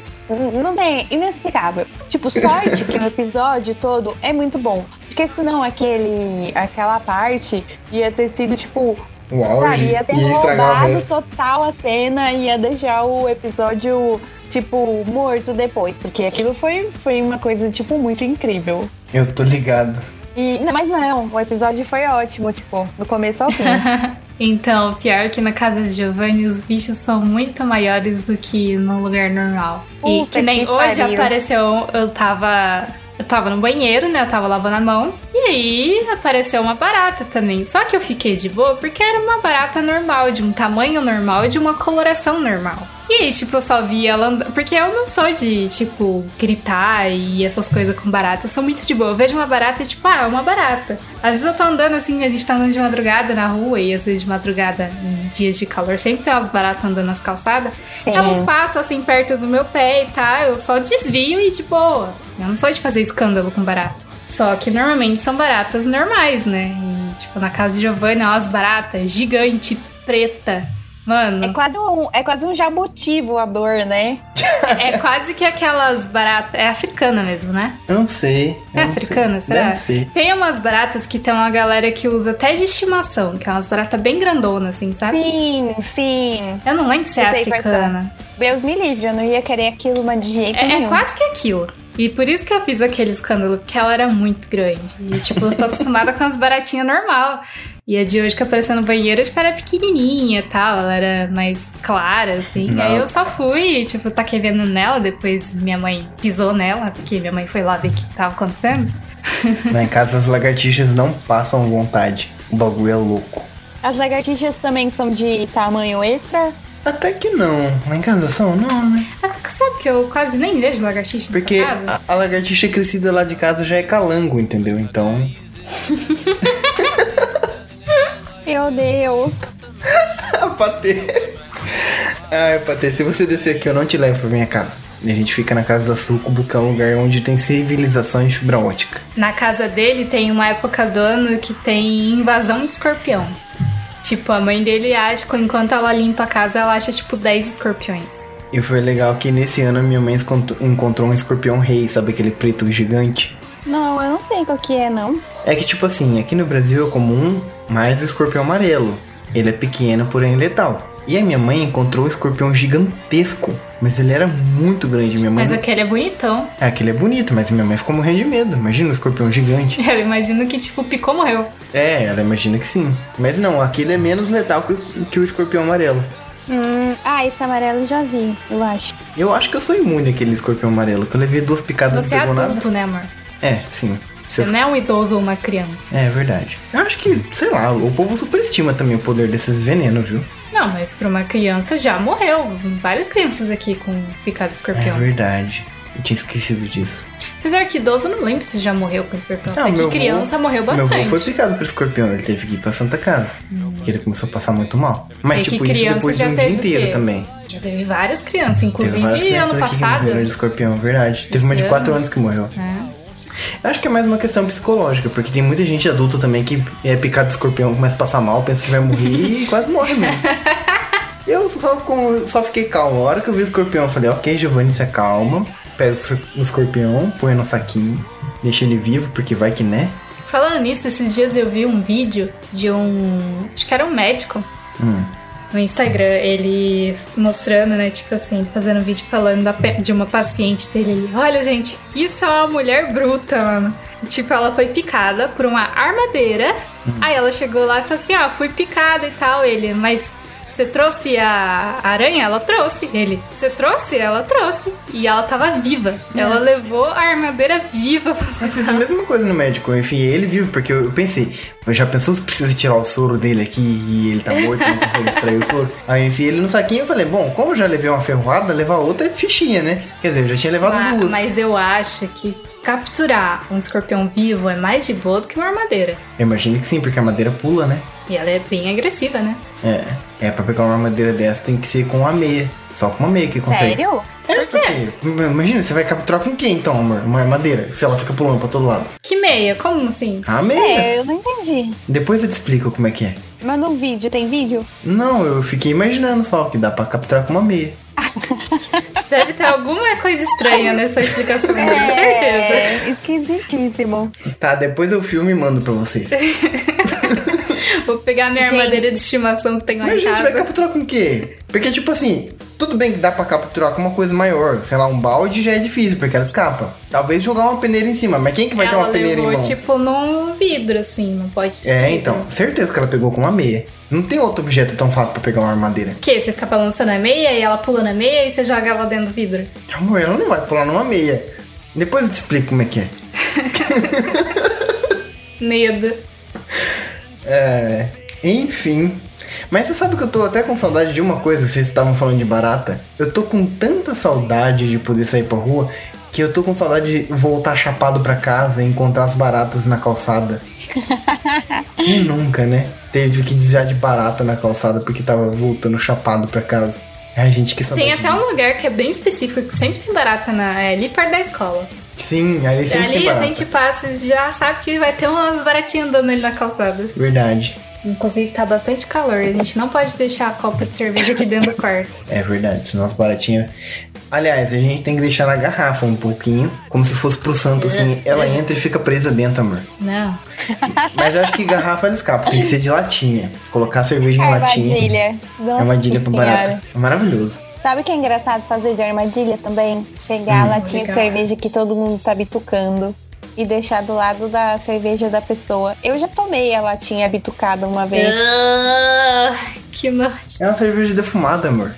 Não tem. Inexplicável. Tipo, sorte que o episódio todo é muito bom. Porque senão aquele, aquela parte ia ter sido tipo. O auge ia ter ia estragar o resto. total a cena e ia deixar o episódio, tipo, morto depois. Porque aquilo foi, foi uma coisa, tipo, muito incrível. Eu tô ligado. E, não, mas não, o episódio foi ótimo, tipo, do começo ao fim. Então, pior que na casa de Giovanni, os bichos são muito maiores do que no lugar normal. e Puta que nem que hoje pariu. apareceu, eu tava. Eu tava no banheiro, né? Eu tava lavando a mão. E aí apareceu uma barata também. Só que eu fiquei de boa porque era uma barata normal, de um tamanho normal e de uma coloração normal. E aí, tipo, eu só vi ela andando. Porque eu não sou de, tipo, gritar e essas coisas com barata. Eu sou muito de boa. Eu vejo uma barata e, tipo, ah, é uma barata. Às vezes eu tô andando assim, a gente tá andando de madrugada na rua e às vezes de madrugada, em dias de calor, sempre tem umas baratas andando nas calçadas. Sim. Elas passam assim perto do meu pé e tá, eu só desvio e de boa. Eu não sou de fazer escândalo com barata. Só que normalmente são baratas normais, né? E, tipo, na casa de Giovanni, é umas baratas gigante, preta. Mano, É quase um, é quase um jabuti voador, né? é quase que aquelas baratas. É africana mesmo, né? Eu não sei. eu É não africana, sei. será? Deve ser. Tem umas baratas que tem uma galera que usa até de estimação, que é umas baratas bem grandonas, assim, sabe? Sim, sim. Eu não lembro se é Eu quais africana. Deus me livre, eu não ia querer aquilo, mas de jeito É, é nenhum. quase que aquilo. E por isso que eu fiz aquele escândalo, porque ela era muito grande. E, tipo, eu tô acostumada com as baratinhas normal. E a de hoje que apareceu no banheiro, tipo, era pequenininha e tal. Ela era mais clara, assim. Não. Aí eu só fui, tipo, taquei veneno nela. Depois minha mãe pisou nela, porque minha mãe foi lá ver o que tava acontecendo. Lá em casa as lagartixas não passam vontade. O bagulho é louco. As lagartixas também são de tamanho extra? Até que não. Lá em casa são? Não, né? Até que sabe que eu quase nem vejo lagartixa Porque a, a lagartixa crescida lá de casa já é calango, entendeu? Então. Meu Deus. Patê. Ai, Patê, se você descer aqui, eu não te levo pra minha casa. E a gente fica na casa da Sucubo, que é um lugar onde tem civilização e fibra ótica. Na casa dele tem uma época do ano que tem invasão de escorpião. Tipo, a mãe dele acha que enquanto ela limpa a casa, ela acha tipo 10 escorpiões. E foi legal que nesse ano a minha mãe encontrou um escorpião rei, sabe aquele preto gigante? Não, eu não sei qual que é, não. É que, tipo assim, aqui no Brasil é comum mais o escorpião amarelo. Ele é pequeno, porém letal. E a minha mãe encontrou um escorpião gigantesco, mas ele era muito grande. Minha mãe. Mas aquele é bonitão. É, aquele é bonito, mas minha mãe ficou morrendo de medo. Imagina um escorpião gigante. Eu imagino que, tipo, picou, morreu. É, ela imagina que sim. Mas não, aquele é menos letal que o, que o escorpião amarelo. Hum, ah, esse amarelo eu já vi, eu acho. Eu acho que eu sou imune àquele escorpião amarelo, que eu levei duas picadas Você não é adulto, né, amor? É, sim. Você não é um idoso ou uma criança. É verdade. Eu acho que, sei lá, o povo superestima também o poder desses venenos, viu? Não, mas pra uma criança já morreu. Várias crianças aqui com picada de É escorpião. verdade. Eu tinha esquecido disso. Apesar que idoso, eu não lembro se já morreu com escorpião. Não, Sei meu que criança morreu Meu bastante. avô foi picado por escorpião, ele teve que ir pra Santa Casa. Porque ele começou a passar muito mal. Mas, Sei tipo, isso depois de um dia inteiro também. Já teve várias crianças, Teve inclusive várias crianças ano aqui que passado. morreram de escorpião, verdade. Teve uma de Esse 4 ano. anos que morreu. É. Eu acho que é mais uma questão psicológica, porque tem muita gente adulta também que é picado de escorpião, começa a passar mal, pensa que vai morrer e quase morre mesmo. Eu só, com- só fiquei calmo. A hora que eu vi o escorpião, eu falei, ok, Giovanni, se acalma. Pega o escorpião, põe no saquinho, deixa ele vivo, porque vai que né. Falando nisso, esses dias eu vi um vídeo de um. Acho que era um médico Hum. No Instagram, ele mostrando, né, tipo assim, fazendo um vídeo falando da de uma paciente dele ali. Olha, gente, isso é uma mulher bruta, mano. Tipo, ela foi picada por uma armadeira. Aí ela chegou lá e falou assim: Ó, fui picada e tal. Ele, mas você trouxe a aranha? Ela trouxe. Ele, você trouxe? Ela trouxe. E ela tava viva. Ela levou a armadeira viva pra Eu fiz a mesma coisa no médico, eu enfiei ele vivo, porque eu, pensei, já pensou se precisa tirar o soro dele aqui e ele tá morto, não consegue extrair o soro? Aí eu enfiei ele no saquinho e falei, bom, como eu já levei uma ferroada, levar outra é fichinha, né? Quer dizer, eu já tinha levado Ma- duas. Mas eu acho que capturar um escorpião vivo é mais de boa do que uma armadeira. Eu imagino que sim, porque a madeira pula, né? E ela é bem agressiva, né? É, é pra pegar uma armadeira dessa tem que ser com uma meia. Só com uma meia que consegue. Sério? É, porque, imagina, você vai capturar com quem então, amor? Uma armadeira, se ela fica pulando pra todo lado. Que meia? Como assim? A meia. É, eu não entendi. Depois eu te explico como é que é. Mas no vídeo, tem vídeo? Não, eu fiquei imaginando só que dá pra capturar com uma meia. Deve ter alguma coisa estranha nessa explicação, tenho certeza. É, esquisitíssimo. Tá, depois eu filme e mando pra vocês. Vou pegar minha Gente. armadeira de estimação que tem lá Mas a em gente vai casa. capturar com o quê? Porque, tipo assim, tudo bem que dá pra capturar com uma coisa maior. Sei lá, um balde já é difícil, porque ela escapa. Talvez jogar uma peneira em cima, mas quem que vai ter Ela uma peneira em mãos? tipo, num vidro, assim, não pode... É, então, certeza que ela pegou com uma meia. Não tem outro objeto tão fácil pra pegar uma armadeira. O quê? Você fica balançando a meia e ela pula na meia e você joga ela dentro do vidro? Amor, ela não vai pular numa meia. Depois eu te explico como é que é. Medo. É. Enfim. Mas você sabe que eu tô até com saudade de uma coisa que vocês estavam falando de barata? Eu tô com tanta saudade de poder sair pra rua que eu tô com saudade de voltar chapado pra casa e encontrar as baratas na calçada. Quem nunca, né? Teve que desviar de barata na calçada porque tava voltando chapado pra casa. Ai, gente, que saudade. Tem até um disso. lugar que é bem específico, que sempre tem barata na, é ali perto da escola. Sim, ali sempre tem ali a barata. gente passa e já sabe que vai ter umas baratinhas andando ali na calçada. Verdade. Inclusive tá bastante calor e a gente não pode deixar a copa de cerveja aqui dentro do quarto. É verdade, senão as baratinhas. Aliás, a gente tem que deixar na garrafa um pouquinho, como se fosse pro santo, assim. Ela entra e fica presa dentro, amor. Não. Mas eu acho que garrafa ela escapa, tem que ser de latinha. Colocar cerveja em latinha. Armadilha. Nossa Armadilha pra barata. É maravilhoso. Sabe o que é engraçado fazer de armadilha também? Pegar a latinha Legal. de cerveja que todo mundo tá bitucando e deixar do lado da cerveja da pessoa. Eu já tomei a latinha bitucada uma vez. Ah, que nojo. É uma cerveja defumada, amor.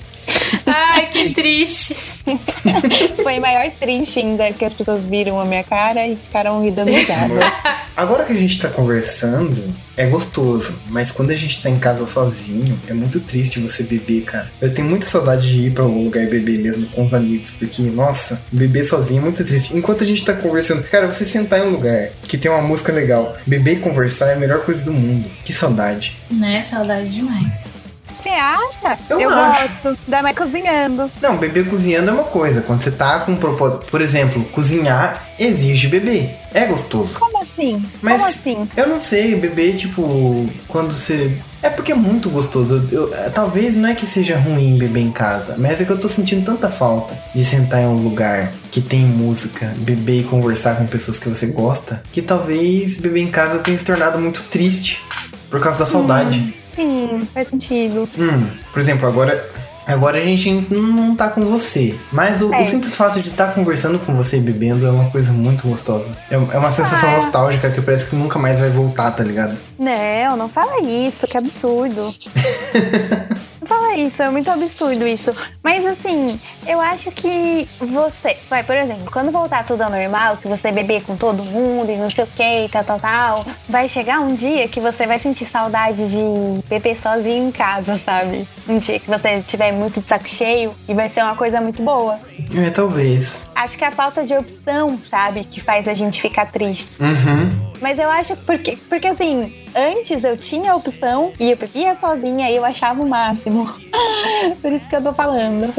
Ai, que triste. Foi maior triste ainda que as pessoas viram a minha cara e ficaram ri dando risada. Agora que a gente tá conversando, é gostoso. Mas quando a gente tá em casa sozinho, é muito triste você beber, cara. Eu tenho muita saudade de ir pra algum lugar e beber mesmo com os amigos. Porque, nossa, beber sozinho é muito triste. Enquanto a gente tá conversando, cara, você sentar em um lugar que tem uma música legal, beber e conversar é a melhor coisa do mundo. Que saudade. Né? Saudade demais. Você acha? Eu acho. gosto. Ainda mais cozinhando. Não, beber cozinhando é uma coisa. Quando você tá com um propósito. Por exemplo, cozinhar exige beber. É gostoso. Como assim? Mas Como assim? eu não sei, beber, tipo, quando você. É porque é muito gostoso. Eu, eu- talvez não é que seja ruim beber em casa, mas é que eu tô sentindo tanta falta de sentar em um lugar que tem música, beber e conversar com pessoas que você gosta, que talvez beber em casa tenha se tornado muito triste por causa da saudade. Sim, faz sentido. Hum, por exemplo, agora. Agora a gente não tá com você. Mas o, É. o simples fato de estar conversando com você e bebendo é uma coisa muito gostosa. É, é uma sensação Ah. nostálgica que parece que nunca mais vai voltar, tá ligado? Não, não fala isso, que absurdo. isso, é muito absurdo isso. Mas assim, eu acho que você. Vai, por exemplo, quando voltar tudo ao normal, que você beber com todo mundo e não sei o que, tal, tal, tal, vai chegar um dia que você vai sentir saudade de beber sozinho em casa, sabe? Um dia que você tiver muito de saco cheio e vai ser uma coisa muito boa. É, talvez. Acho que é a falta de opção, sabe, que faz a gente ficar triste. Uhum. Mas eu acho porque, porque assim, antes eu tinha a opção e eu bebia sozinha e eu achava o máximo. Por isso que eu tô falando.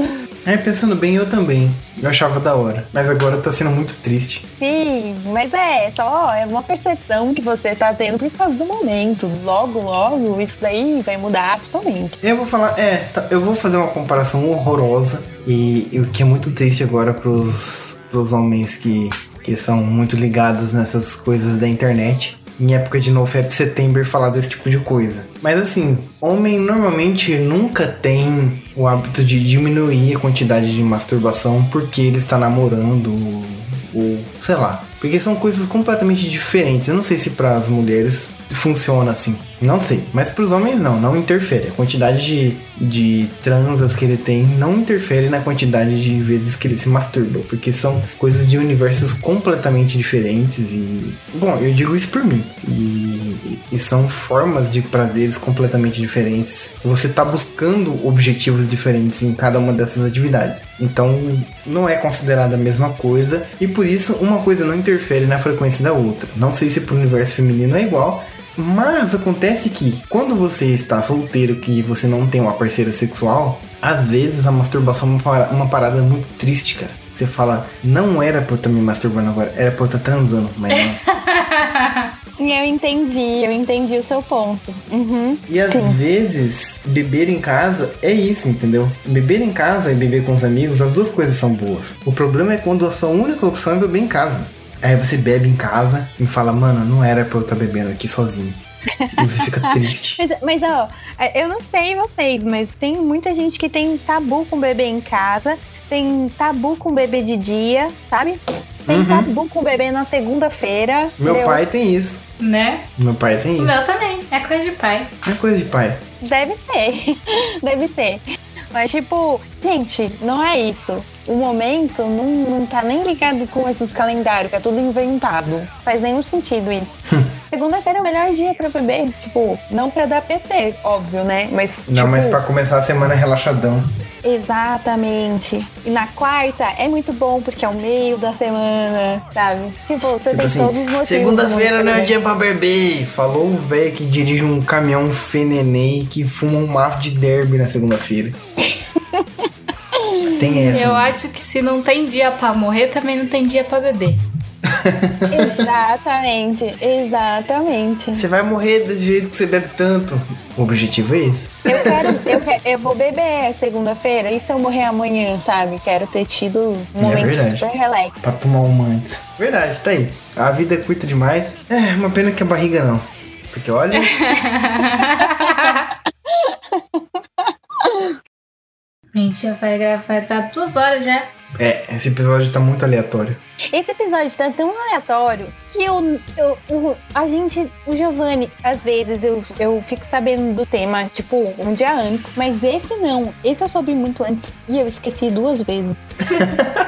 É, pensando bem, eu também. Eu achava da hora. Mas agora tá sendo muito triste. Sim, mas é só é uma percepção que você tá tendo por causa do momento. Logo, logo, isso daí vai mudar totalmente. Eu vou falar, é, tá, eu vou fazer uma comparação horrorosa. E, e o que é muito triste agora pros, pros homens que, que são muito ligados nessas coisas da internet. Em época de NoFap September falar desse tipo de coisa. Mas assim, homem normalmente nunca tem o hábito de diminuir a quantidade de masturbação porque ele está namorando ou, ou sei lá. Porque são coisas completamente diferentes. Eu não sei se para as mulheres funciona assim. Não sei. Mas para os homens não, não interfere. A quantidade de, de transas que ele tem não interfere na quantidade de vezes que ele se masturba. Porque são coisas de universos completamente diferentes e. Bom, eu digo isso por mim. E, e são formas de prazeres completamente diferentes. Você tá buscando objetivos diferentes em cada uma dessas atividades. Então não é considerada a mesma coisa. E por isso uma coisa não interfere na frequência da outra. Não sei se pro universo feminino é igual. Mas acontece que quando você está solteiro, que você não tem uma parceira sexual, às vezes a masturbação é uma para- uma parada muito triste, cara. Você fala, não era pra eu estar me masturbando agora, era pra eu estar transando, mas não. Eu entendi, eu entendi o seu ponto. Uhum. E às Sim. vezes, beber em casa é isso, entendeu? Beber em casa e beber com os amigos, as duas coisas são boas. O problema é quando a sua única opção é beber em casa. Aí você bebe em casa e fala, mano, não era pra eu estar bebendo aqui sozinho. E você fica triste. Mas, mas, ó, eu não sei vocês, mas tem muita gente que tem tabu com bebê em casa, tem tabu com bebê de dia, sabe? Tem Uhum. tabu com bebê na segunda-feira. Meu entendeu? pai tem isso. Né? Meu pai tem O isso. meu também. É coisa de pai. É coisa de pai. Deve ser. Deve ser. Mas, tipo, gente, não é isso. O momento não, não tá nem ligado com esses calendários, que é tudo inventado. Faz nenhum sentido isso. Segunda-feira é o melhor dia pra beber. Tipo, não pra dar PT, óbvio, né? Mas. Não, tipo, mas pra começar a semana relaxadão. Exatamente. E na quarta é muito bom porque é o meio da semana, sabe? Tipo, você Tipo tem assim, todos os motivos. segunda-feira não é dia pra beber. Falou o velho que dirige um caminhão fenenê que fuma um maço de derby na segunda-feira. Tem essa. Eu acho que se não tem dia pra morrer, também não tem dia pra beber. Exatamente, exatamente. Você vai morrer desse jeito que você bebe tanto. O objetivo é esse. Eu quero, eu, quero, eu vou beber segunda-feira, e se eu morrer amanhã, sabe? Quero ter tido um É momento verdade. super relax. Pra tomar uma antes. Verdade, tá aí. A vida é curta demais. É, uma pena que a barriga não. Porque olha. Gente, já vai gravar, dar duas horas já. é, esse episódio tá muito aleatório. Esse episódio tá tão aleatório que eu, eu, o- a gente, o Giovanni, às vezes eu, eu fico sabendo do tema, tipo, um dia antes, mas esse não. Esse eu soube muito antes e eu esqueci duas vezes.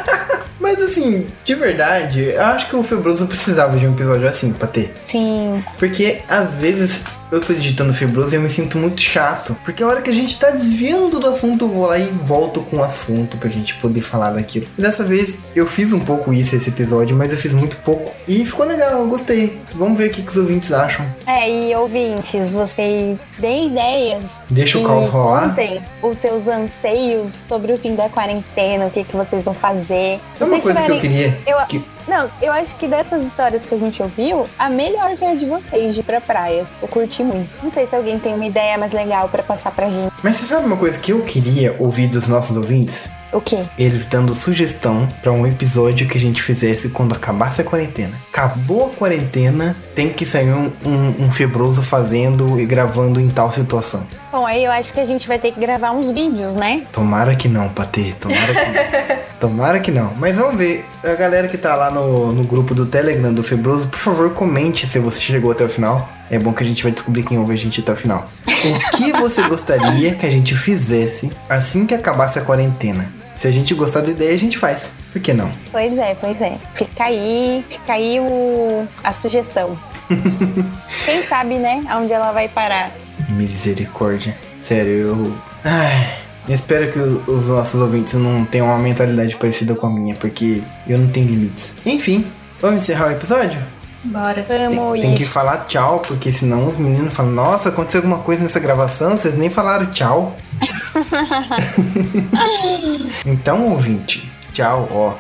Mas assim, de verdade, eu acho que o Febroso precisava de um episódio assim pra ter. Sim, Porque às vezes eu tô editando Febroso e eu me sinto muito chato. Porque a hora que a gente tá desviando do assunto, eu vou lá e volto com o assunto pra gente poder falar daquilo. E dessa vez eu fiz um pouco isso esse episódio, mas eu fiz muito pouco. E ficou legal, eu gostei. Vamos ver o que, que os ouvintes acham. É, e ouvintes, vocês deem ideias. Deixa o caos rolar. contem os seus anseios sobre o fim da quarentena, o que, que vocês vão fazer. É uma Se coisa que eu tiverem- queria. Eu, que- Não, eu acho que dessas histórias que a gente ouviu, a melhor foi a de vocês, de ir pra praia. Eu curti muito. Não sei se alguém tem uma ideia mais legal pra passar pra gente. Mas você sabe uma coisa que eu queria ouvir dos nossos ouvintes? O quê? Eles dando sugestão pra um episódio que a gente fizesse quando acabasse a quarentena. Acabou a quarentena, tem que sair um, um, um febroso fazendo e gravando em tal situação. Bom, aí eu acho que a gente vai ter que gravar uns vídeos, né? Tomara que não, Patê. Tomara que não. Tomara que não. Mas vamos ver. A galera que tá lá no, no grupo do Telegram do Febroso, por favor, comente se você chegou até o final. É bom que a gente vai descobrir quem ouve a gente até o final. O que você gostaria que a gente fizesse assim que acabasse a quarentena? Se a gente gostar da ideia, a gente faz. Por que não? Pois é, pois é. Fica aí, fica aí o, a sugestão. Quem sabe, né, aonde ela vai parar. Misericórdia. Sério, eu. Ai. Espero que os nossos ouvintes não tenham uma mentalidade parecida com a minha, porque eu não tenho limites. Enfim, vamos encerrar o episódio? Bora. Vamos Tem, tem que falar tchau, porque senão os meninos falam: Nossa, aconteceu alguma coisa nessa gravação, vocês nem falaram tchau. então, ouvinte, tchau, ó.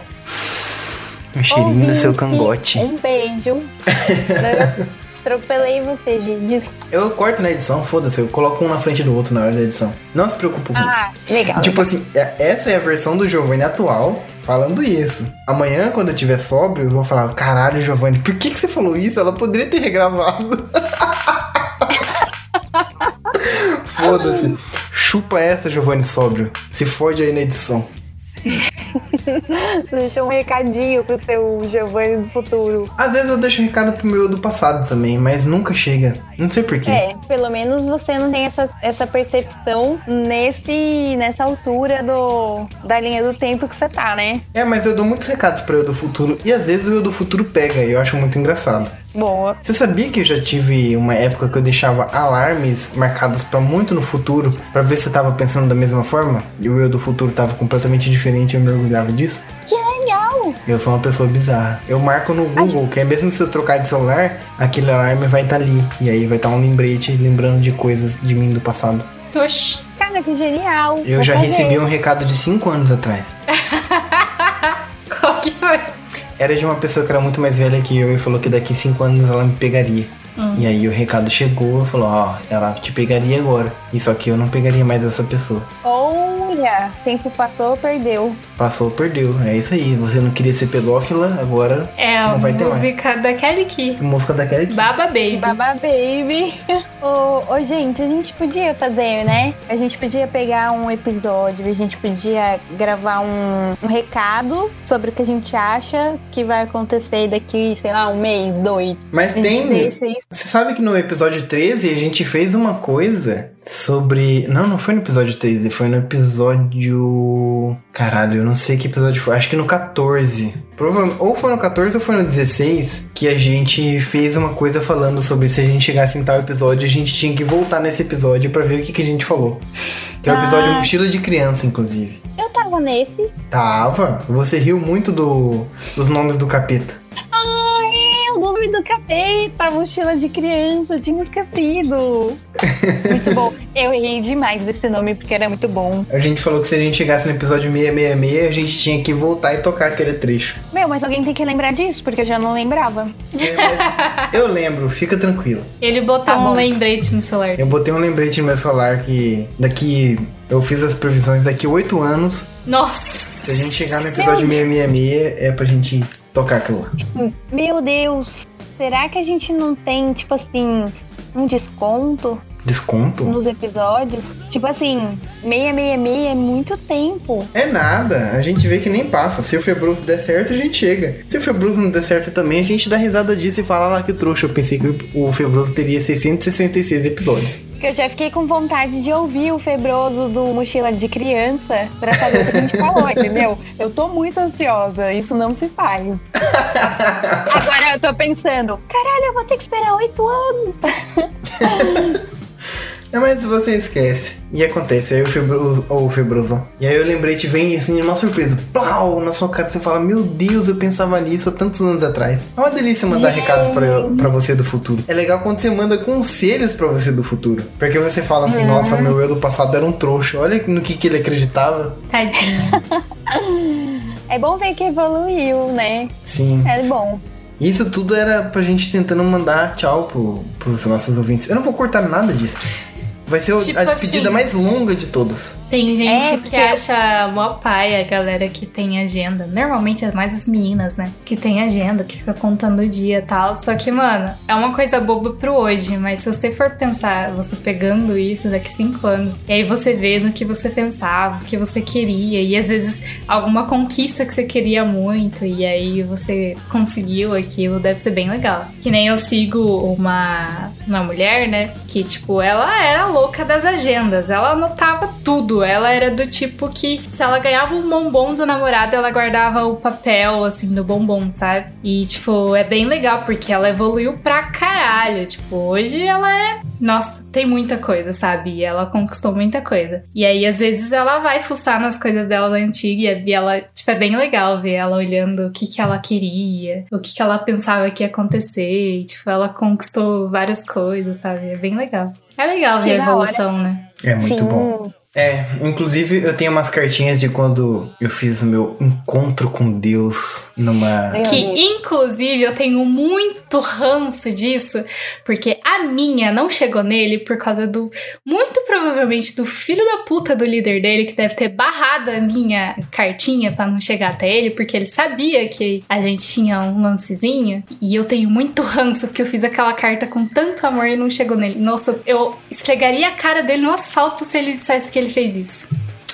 Um cheirinho no seu Ouvinte, cangote. Um beijo. Atropelei você, gente. Eu corto na edição, foda-se, eu coloco um na frente do outro na hora da edição. Não se preocupe com isso. Ah, legal. Tipo assim, é- essa é a versão do Giovanni atual falando isso. Amanhã, quando eu tiver sóbrio, eu vou falar: caralho, Giovanni, por que, que você falou isso? Ela poderia ter regravado. Foda-se. Chupa essa, Giovanni sóbrio. Se fode aí na edição. Deixou um recadinho pro seu Giovanni do futuro. Às vezes eu deixo recado pro meu do passado também, mas nunca chega. Não sei porquê. É, pelo menos você não tem essa, essa percepção nesse, nessa altura do, da linha do tempo que você tá, né? É, mas eu dou muitos recados pra eu do futuro e às vezes o eu do futuro pega e eu acho muito engraçado. Boa. Você sabia que eu já tive uma época que eu deixava alarmes marcados pra muito no futuro pra ver se eu tava pensando da mesma forma? E o eu do futuro tava completamente diferente e eu me orgulhava disso? Que legal! Eu sou uma pessoa bizarra. Eu marco no Google, que é mesmo se eu trocar de celular, aquele alarme vai estar ali. E aí vai estar um lembrete lembrando de coisas de mim do passado. Oxi. Cara, que genial! Eu Vou já fazer. recebi um recado de 5 anos atrás. Era de uma pessoa que era muito mais velha que eu e falou que daqui 5 anos ela me pegaria. E aí o recado chegou e falou, ó, ela te pegaria agora. E só que eu não pegaria mais essa pessoa. Olha, tempo passou, perdeu. Passou, perdeu. É isso aí. Você não queria ser pedófila, agora É a Não vai ter mais. música da Kelly Key. música daquela aqui. Baba Baby. Baba Baby. ô, ô, gente, a gente podia fazer, né? A gente podia pegar um episódio, a gente podia gravar um, um recado sobre o que a gente acha que vai acontecer daqui, sei lá, um mês, dois. Mas tem. Você sabe que no episódio 13 a gente fez uma coisa sobre. Não, não foi no episódio 13, foi no episódio. Caralho, eu não sei que episódio foi. Acho que no 14. Provavelmente, ou foi no 14 ou foi no 16 que a gente fez uma coisa falando sobre se a gente chegasse em tal episódio, a gente tinha que voltar nesse episódio pra ver o que, que a gente falou. Que é o episódio Ah. Mochila de Criança, inclusive. Eu tava nesse. Tava. Você riu muito do, dos nomes do capeta. Nome do capeta, mochila de criança, tinha esquecido. muito bom. Eu ri demais desse nome porque era muito bom. A gente falou que se a gente chegasse no episódio 666, a gente tinha que voltar e tocar aquele trecho. Meu, mas alguém tem que lembrar disso, porque eu já não lembrava. É, eu lembro, fica tranquilo. Ele botou Tá um bom. lembrete no celular. Eu botei um lembrete no meu celular que daqui. Eu fiz as previsões daqui oito anos. Nossa! Se a gente chegar no episódio 666, é pra gente tocar aquilo lá. Meu Deus, será que a gente não tem, tipo assim, um desconto Desconto? nos episódios? Tipo assim, 666 é muito tempo. É nada, a gente vê que nem passa. Se o Febroso der certo, a gente chega. Se o Febroso não der certo também, a gente dá risada disso e fala lá que trouxa. Eu pensei que o Febroso teria 666 episódios. Eu já fiquei com vontade de ouvir o febroso do Mochila de Criança pra saber o que a gente falou, entendeu? Eu tô muito ansiosa, isso não se faz. Agora eu tô pensando, caralho, eu vou ter que esperar oito anos. É, mas você esquece. E acontece, aí o Febroso, ou o Febroso. E aí o lembrete vem assim, uma surpresa. Plau! Na sua cara você fala, meu Deus, eu pensava nisso há tantos anos atrás. É uma delícia mandar recados pra, pra você do futuro. É legal quando você manda conselhos pra você do futuro. Porque você fala assim, nossa, meu eu do passado era um trouxa. Olha no que, que ele acreditava. Tadinho. É bom ver que evoluiu, né? Sim. É bom. Isso tudo era pra gente tentando mandar tchau pro, pros nossos ouvintes. Eu não vou cortar nada disso. Vai ser Tipo a despedida assim. mais longa de todas. Tem gente É, que porque- acha mó pai a galera que tem agenda. Normalmente é mais as meninas, né? Que tem agenda, que fica contando o dia e tal. Só que, mano, é uma coisa boba pro hoje. Mas se você for pensar, você pegando isso daqui cinco anos, e aí você vê no que você pensava, o que você queria, e às vezes alguma conquista que você queria muito, e aí você conseguiu aquilo, deve ser bem legal. Que nem eu sigo uma, uma mulher, né? Que, tipo, ela era louca das agendas. Ela anotava tudo. Ela era do tipo que, se ela ganhava um bombom do namorado, ela guardava o papel, assim, do bombom, sabe? E, tipo, é bem legal, porque ela evoluiu pra caralho. Tipo, hoje ela é. Nossa, tem muita coisa, sabe? E ela conquistou muita coisa. E aí, às vezes, ela vai fuçar nas coisas dela da antiga e ela, tipo, é bem legal ver ela olhando o que, que ela queria, o que, que ela pensava que ia acontecer. E, tipo, ela conquistou várias coisas, sabe? É bem legal. É legal ver a evolução, né? É muito Sim. bom. É, inclusive eu tenho umas cartinhas de quando eu fiz o meu encontro com Deus numa. Que, inclusive, eu tenho muito ranço disso, porque a minha não chegou nele por causa do. Muito provavelmente do filho da puta do líder dele, que deve ter barrado a minha cartinha pra não chegar até ele, porque ele sabia que a gente tinha um lancezinho. E eu tenho muito ranço, porque eu fiz aquela carta com tanto amor e não chegou nele. Nossa, eu esfregaria a cara dele no asfalto se ele dissesse que ele fez isso.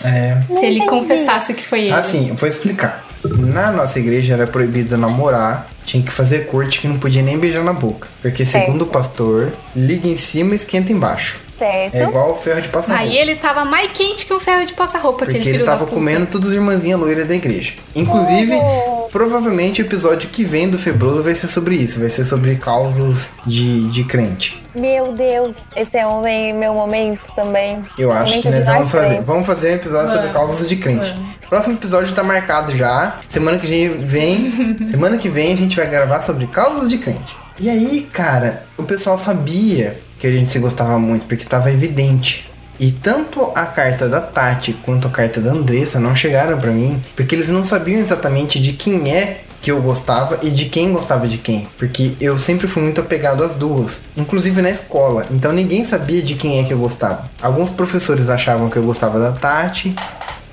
É. se ele confessasse que foi ele. Assim, eu vou explicar. Na nossa igreja era proibido namorar, tinha que fazer corte que não podia nem beijar na boca. Porque, segundo o pastor, liga em cima e esquenta embaixo. Certo. É igual o ferro de passar Aí ele tava mais quente que um ferro de passar-roupa, aquele Porque ele tava comendo todas as irmãzinhas loiras da igreja. Inclusive, Oh. provavelmente o episódio que vem do Febroso vai ser sobre isso. Vai ser sobre causas de, de crente. Meu Deus, esse é um bem- meu momento também. Eu acho Momento que nós vamos fazer. crentes. Vamos fazer um episódio sobre Vamos. causas de crente. Vamos. Próximo episódio tá marcado já. Semana que vem, semana que vem a gente vai gravar sobre causas de crente. E aí, cara, o pessoal sabia que a gente se gostava muito porque tava evidente. E tanto a carta da Tati quanto a carta da Andressa não chegaram pra mim, porque eles não sabiam exatamente de quem é que eu gostava e de quem gostava de quem. Porque eu sempre fui muito apegado às duas. Inclusive na escola. Então ninguém sabia de quem é que eu gostava. Alguns professores achavam que eu gostava da Tati.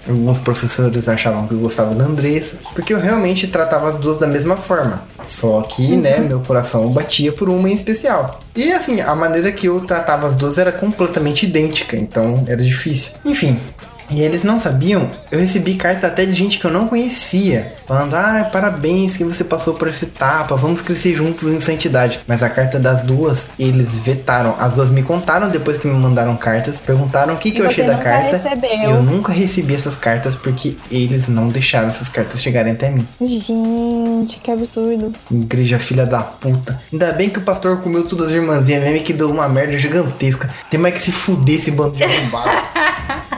Alguns professores achavam que eu gostava da Andressa, porque eu realmente tratava as duas da mesma forma. Só que, né, meu coração batia por uma em especial. E assim, a maneira que eu tratava as duas era completamente idêntica, então era difícil. Enfim, e eles não sabiam, eu recebi carta até de gente que eu não conhecia, falando: ah, parabéns que você passou por essa etapa, vamos crescer juntos em santidade. Mas a carta das duas, eles vetaram. As duas me contaram depois que me mandaram cartas, perguntaram o que, que eu achei da carta. Recebeu. Eu nunca recebi essas cartas porque eles não deixaram essas cartas chegarem até mim. Gente, que absurdo. Igreja filha da puta. Ainda bem que o pastor comeu todas as irmãzinhas mesmo que deu uma merda gigantesca. Tem mais que se fuder esse bando de arrombado.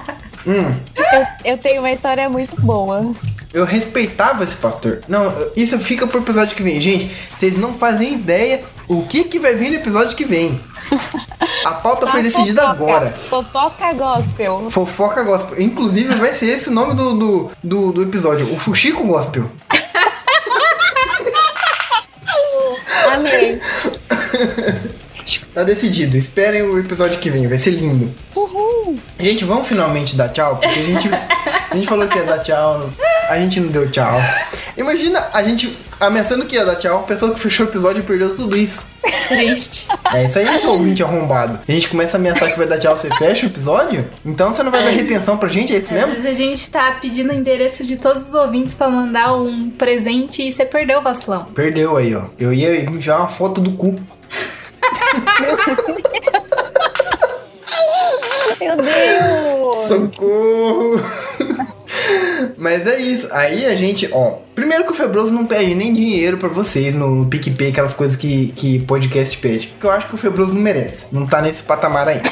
hum. Eu, eu tenho uma história muito boa. Eu respeitava esse pastor. Não, isso fica pro episódio que vem. Gente, vocês não fazem ideia o que, que vai vir no episódio que vem. A pauta foi A decidida fofoca. agora. Fofoca gospel. Fofoca Gospel. Inclusive, vai ser esse o nome do, do, do, do episódio. O Fuxico Gospel. Amei. Tá decidido. Esperem o episódio que vem. Vai ser lindo. Uhul. Gente, vamos finalmente dar tchau? Porque a gente, a gente falou que ia dar tchau, a gente não deu tchau. Imagina a gente ameaçando que ia dar tchau, a pessoa que fechou o episódio perdeu tudo isso. Triste. É isso aí, seu ouvinte arrombado. A gente começa a ameaçar que vai dar tchau, você fecha o episódio? Então você não vai dar retenção pra gente, é isso mesmo? vezes a gente tá pedindo o endereço de todos os ouvintes pra mandar um presente e você perdeu o vacilão. Perdeu aí, ó. Eu ia enviar uma foto do cu. Meu Deus. Socorro! Mas é isso. Aí a gente, ó. Primeiro que o Febroso não pede nem dinheiro pra vocês no, no PicPay, aquelas coisas que, que podcast pede. Porque eu acho que o Febroso não merece. Não tá nesse patamar aí.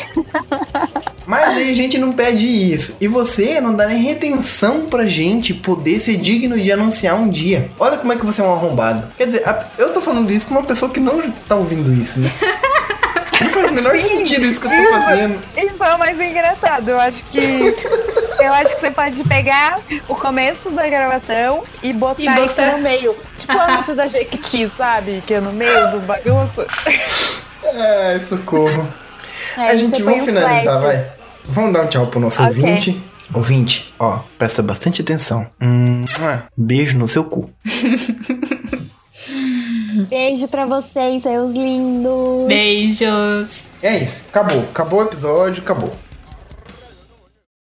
Mas aí a gente não pede isso. E você não dá nem retenção pra gente poder ser digno de anunciar um dia. Olha como é que você é um arrombado. Quer dizer, eu tô falando isso com uma pessoa que não tá ouvindo isso, né? Menor sentido isso que eu tô fazendo. Isso é o mais engraçado. Eu acho que. Eu acho que você pode pegar o começo da gravação e botar, E botar- isso no meio. Tipo antes da Jequiti, sabe? Que é no meio do bagunço. Ai, socorro. Aí a gente, vamos um finalizar, flash. vai. Vamos dar um tchau pro nosso Ok. ouvinte. Ouvinte, ó, presta bastante atenção. Hum, beijo no seu cu. Beijo pra vocês, seus lindos. Beijos. É isso, acabou. Acabou o episódio, acabou.